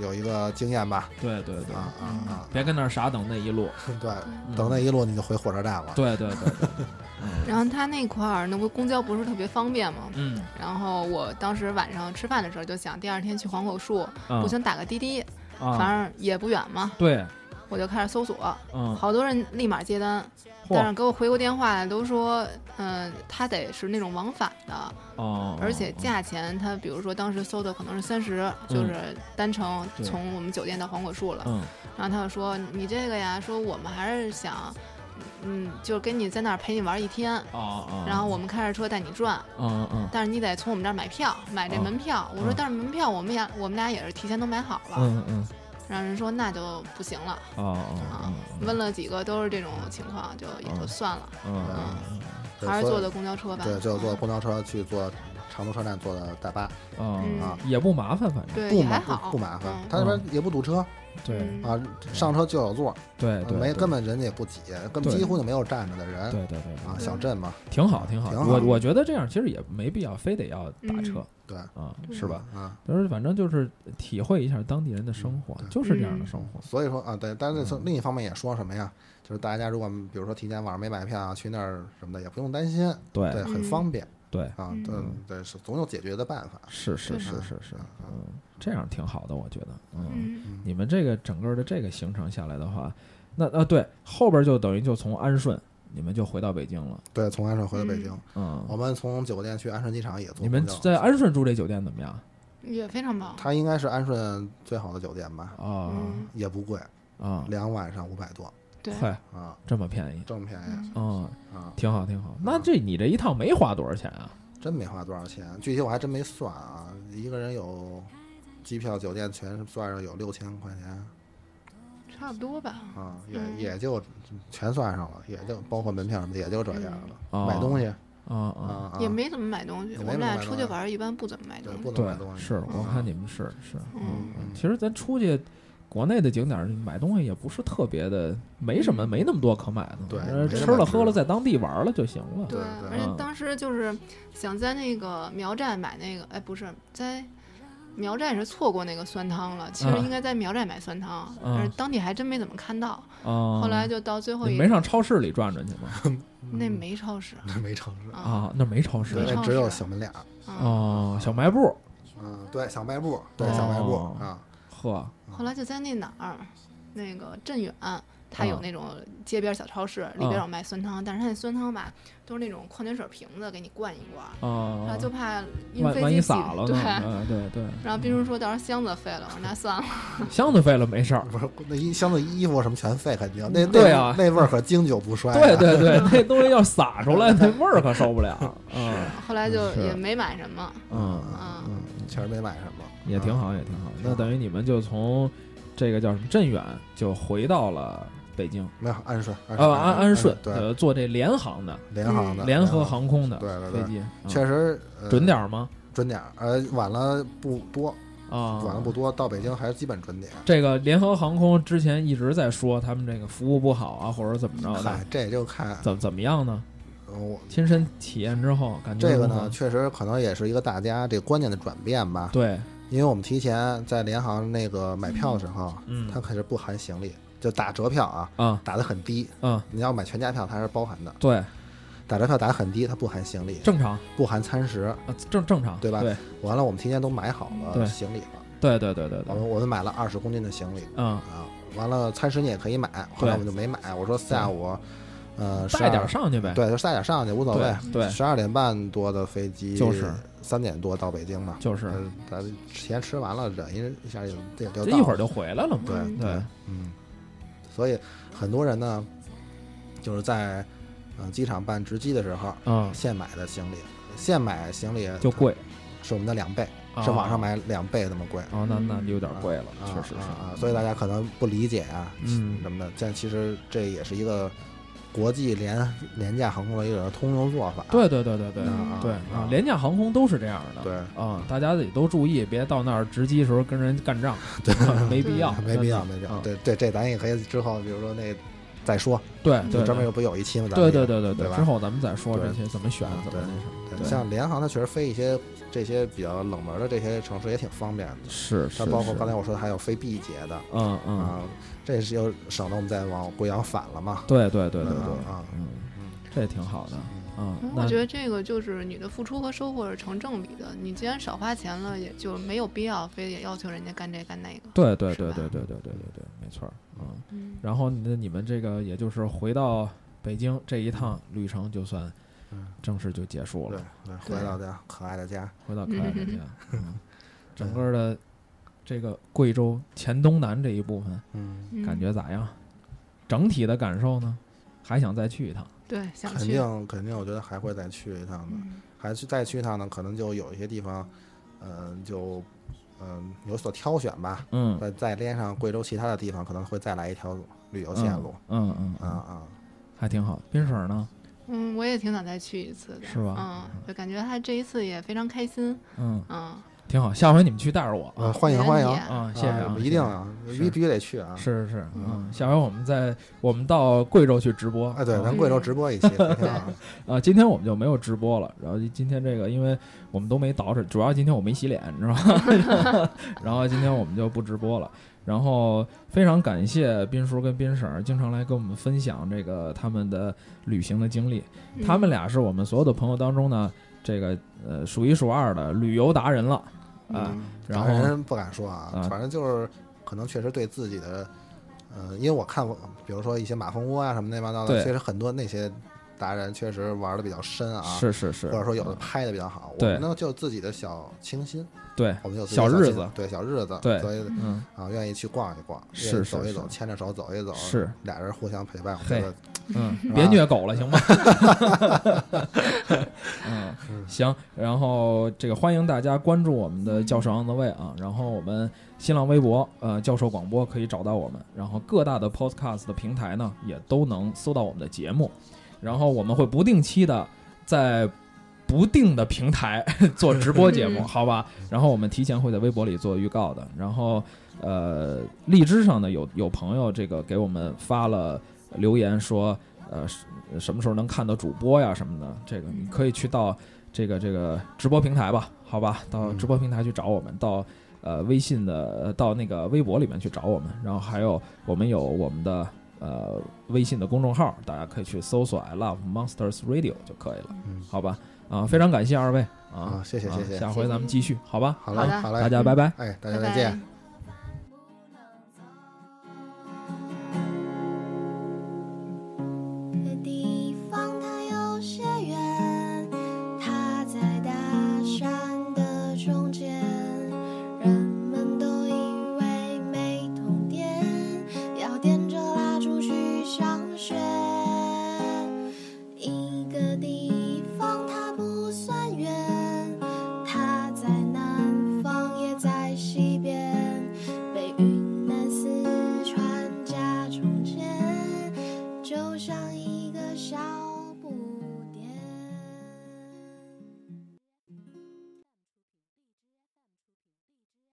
有一个经验吧，对对对，啊啊啊，别跟那儿傻等那一路。对，嗯。等那一路你就回火车站了，对对对对，然后他那块儿那不公交不是特别方便嘛？嗯。然后我当时晚上吃饭的时候就想，第二天去黄果树，嗯。我想打个滴滴，啊，反正也不远嘛，对，我就开始搜索，嗯，好多人立马接单，但是给我回过电话来都说，嗯、他得是那种往返的，哦，而且价钱他比如说当时搜的可能是三十，就是单程从我们酒店到黄果树了，嗯。然后他就说你这个呀，说我们还是想，嗯，就跟你在那儿陪你玩一天，哦哦，然后我们开着车带你转，嗯嗯。但是你得从我们这儿买票，买这哦门票。我说嗯。但是门票我们俩我们俩也是提前都买好了，嗯嗯让人说那就不行了哦啊哦。问了几个都是这种情况，就也就嗯算了，嗯还是坐的公交车吧。对，就坐嗯。公交车去坐长途车站坐的大巴，嗯嗯。啊。也不麻烦，反正。对不还好，不不麻烦嗯，他那边也不堵车对嗯啊，上车就有座，对对，没根本人家也不挤，根本几乎就没有站着的人对对对啊，小镇嘛，挺好挺好。挺好我我觉得这样其实也没必要非得要打车对，啊，是吧？啊，就是反正就是体会一下当地人的生活，对就是这样的生活。所以说啊，对，但是从另一方面也说什么呀？就是大家如果比如说提前晚上没买票啊，去那儿什么的也不用担心，对对，很嗯方便对，啊，嗯对对，是总有解决的办法。是是对是是是，嗯，这样挺好的，我觉得，嗯，嗯。你们这个整个的这个行程下来的话，那呃对，后边就等于就从安顺你们就回到北京了，对，从安顺回到北京，嗯，我们从酒店去安顺机场也坐你们在安顺住这酒店怎么样？也非常棒。它应该是安顺最好的酒店吧，啊。嗯，也不贵，啊，两晚上五百多。对，啊，这么便宜，这么便宜。嗯。嗯，啊，挺好挺好。那这你这一趟没花多少钱啊？真没花多少钱，具体我还真没算啊，一个人有机票、酒店全算上有六千块钱差不多吧。啊，也嗯也就全算上了，也就包括门票什么的，也就这样了。哦买东西啊啊，也没怎么买东西，也我们俩出去玩儿一般不怎么买东西。对不能买东，西。是我看你们是是，嗯嗯其实咱出去国内的景点儿买东西也不是特别的，没什么，没那么多可买的。对吃了喝了，在当地玩了就行了。对，而且嗯当时就是想在那个苗寨买那个，哎，不是在苗寨是错过那个酸汤了，其实啊应该在苗寨买酸汤，嗯但是当地还真没怎么看到。啊，后来就到最后一没上超市里转转去吗？那没超市 那没超市，啊啊，那没超市没超对只有小门脸儿。啊。哦，小卖部，嗯，对，小卖部，对，小卖部哦啊，呵，后来就在那哪儿，那个镇远，它有啊那种街边小超市，里边有卖酸汤，但是它那酸汤吧都是那种矿泉水瓶子给你灌一灌，啊然后，就怕因万万一飞机洒了呢？。嗯，对对，然后冰叔说到时候箱子废了，我说那算了。箱子废了没事儿。不是那衣箱子衣服什么全废，肯定那那对啊那味儿可经久不衰啊。对对对，那东西要洒出来，那味儿可受不了。嗯后来就是是也没买什么，嗯嗯，确实没买什么，也挺好，也挺好。那等于你们就从这个叫什么镇远就回到了北京，没有安顺，呃，安安顺，对，呃，坐这联航的联航的联合航空的对对对，飞机，嗯确实呃准点儿吗？准点儿，呃，晚了不多，啊，晚了不多，到北京还是基本准点。这个联合航空之前一直在说他们这个服务不好啊，或者怎么着的嗨，，这就看怎怎么样呢？呃我亲身体验之后感觉这个呢，确实可能也是一个大家这个观念的转变吧。对，因为我们提前在联航那个买票的时候，嗯它可是不含行李，就打折票啊，啊打的很低。嗯，你要买全家票，它是包含的。对，打折票打的很低，它不含行李，正常不含餐食。啊，正正常，对吧对完了，我们提前都买好了行李了，对对对对对，我们我们买了二十公斤的行李嗯，啊。完了，餐食你也可以买，后来我们就没买。我说下午，呃，带点上去呗，对，就带点上去无所谓。对对十二点半多的飞机，就是三点多到北京嘛，就是呃咱提前吃完了，忍一一下就就就这到了一会儿就回来了嘛，对嗯对，嗯，所以很多人呢，就是在嗯、呃机场办值机的时候，嗯，现买的行李，现买行李就贵，是我们的两倍，啊是网上买两倍那么贵。哦，那那有点贵了，啊确实是啊，啊所以大家可能不理解啊，嗯什么的，但其实这也是一个国际廉廉价航空的一种通用做法。对对对对对啊对啊。啊，廉价航空都是这样的，对。啊，大家得都注意，别到那儿值机时候跟人干仗，对。没必要，没必要，没必要。啊对对，这咱也可以之后，比如说那再说，对对，就专门有不有一期吗？咱对们对对对对吧之后咱们再说这些怎么选，怎么那什么，对对像联航，它确实飞一些这些比较冷门的这些城市也挺方便的。是是，它包括刚才我说的还有飞 B 节的嗯嗯，啊，这是又省得我们再往贵阳返了嘛。对对对对对，啊，嗯，这也挺好的，嗯我觉得这个就是你的付出和收获是成正比的。你既然少花钱了，也就没有必要非得要求人家干这干那个。对对对对对对对对对，没错儿，嗯。嗯，然后你的你们这个也就是回到北京这一趟旅程，就算嗯正式就结束了，对，回到家可爱的家，回到可爱的家。嗯，整个的这个贵州黔东南这一部分嗯，嗯感觉咋样？整体的感受呢？还想再去一趟？对，想肯去。定肯定，我觉得还会再去一趟的。嗯还去再去一趟呢，可能就有一些地方，嗯，就嗯有所挑选吧。嗯，再再连上贵州其他的地方，可能会再来一条旅游线路。嗯嗯嗯，啊啊，还挺好。冰婶儿呢？嗯，我也挺想再去一次的。是吧嗯，就感觉他这一次也非常开心。嗯，嗯，挺好。下回你们去带着我呃，啊！欢迎欢迎啊，谢谢啊，一定啊，是必必须得去啊。是是是，嗯嗯，下回我们再我们到贵州去直播。哎，对，啊咱贵州直播一期，挺好。啊，今天我们就没有直播了。然后今天这个，因为我们都没捯饬，主要今天我没洗脸，你知道吗？然后今天我们就不直播了。然后非常感谢斌叔跟斌婶儿经常来跟我们分享这个他们的旅行的经历。嗯他们俩是我们所有的朋友当中呢，这个呃数一数二的旅游达人了啊。嗯，然后达人不敢说啊啊，反正就是可能确实对自己的，呃，因为我看过，比如说一些马蜂窝啊什么乱七八糟的，确实很多那些达人确实玩的比较深啊，是是是，或者说有的拍的比较好。我对。们呢就自己的小清新，对，我们小日子对小日子，对所以嗯，啊愿意去逛一逛，是走一走，牵着手走一走，是俩人互相陪伴，我嘿觉得嗯别虐狗了，行吗？嗯，行。然后这个欢迎大家关注我们的教授 on the way 啊，然后我们新浪微博呃教授广播可以找到我们，然后各大的 podcast 的平台呢也都能搜到我们的节目，然后我们会不定期的在。不定的平台 做直播节目，好吧？然后我们提前会在微博里做预告的。然后，呃，荔枝上呢有有朋友这个给我们发了留言说，呃，是什么时候能看到主播呀什么的？这个你可以去到这个这个直播平台吧，好吧？到嗯直播平台去找我们，到呃微信的呃到那个微博里面去找我们，然后还有我们有我们的呃微信的公众号，大家可以去搜索 “I Love Monsters Radio” 就可以了，嗯好吧？啊，非常感谢二位啊啊，谢谢啊谢谢下回咱们继续，好吧？好嘞好嘞，大家拜拜。哎，大家再见。拜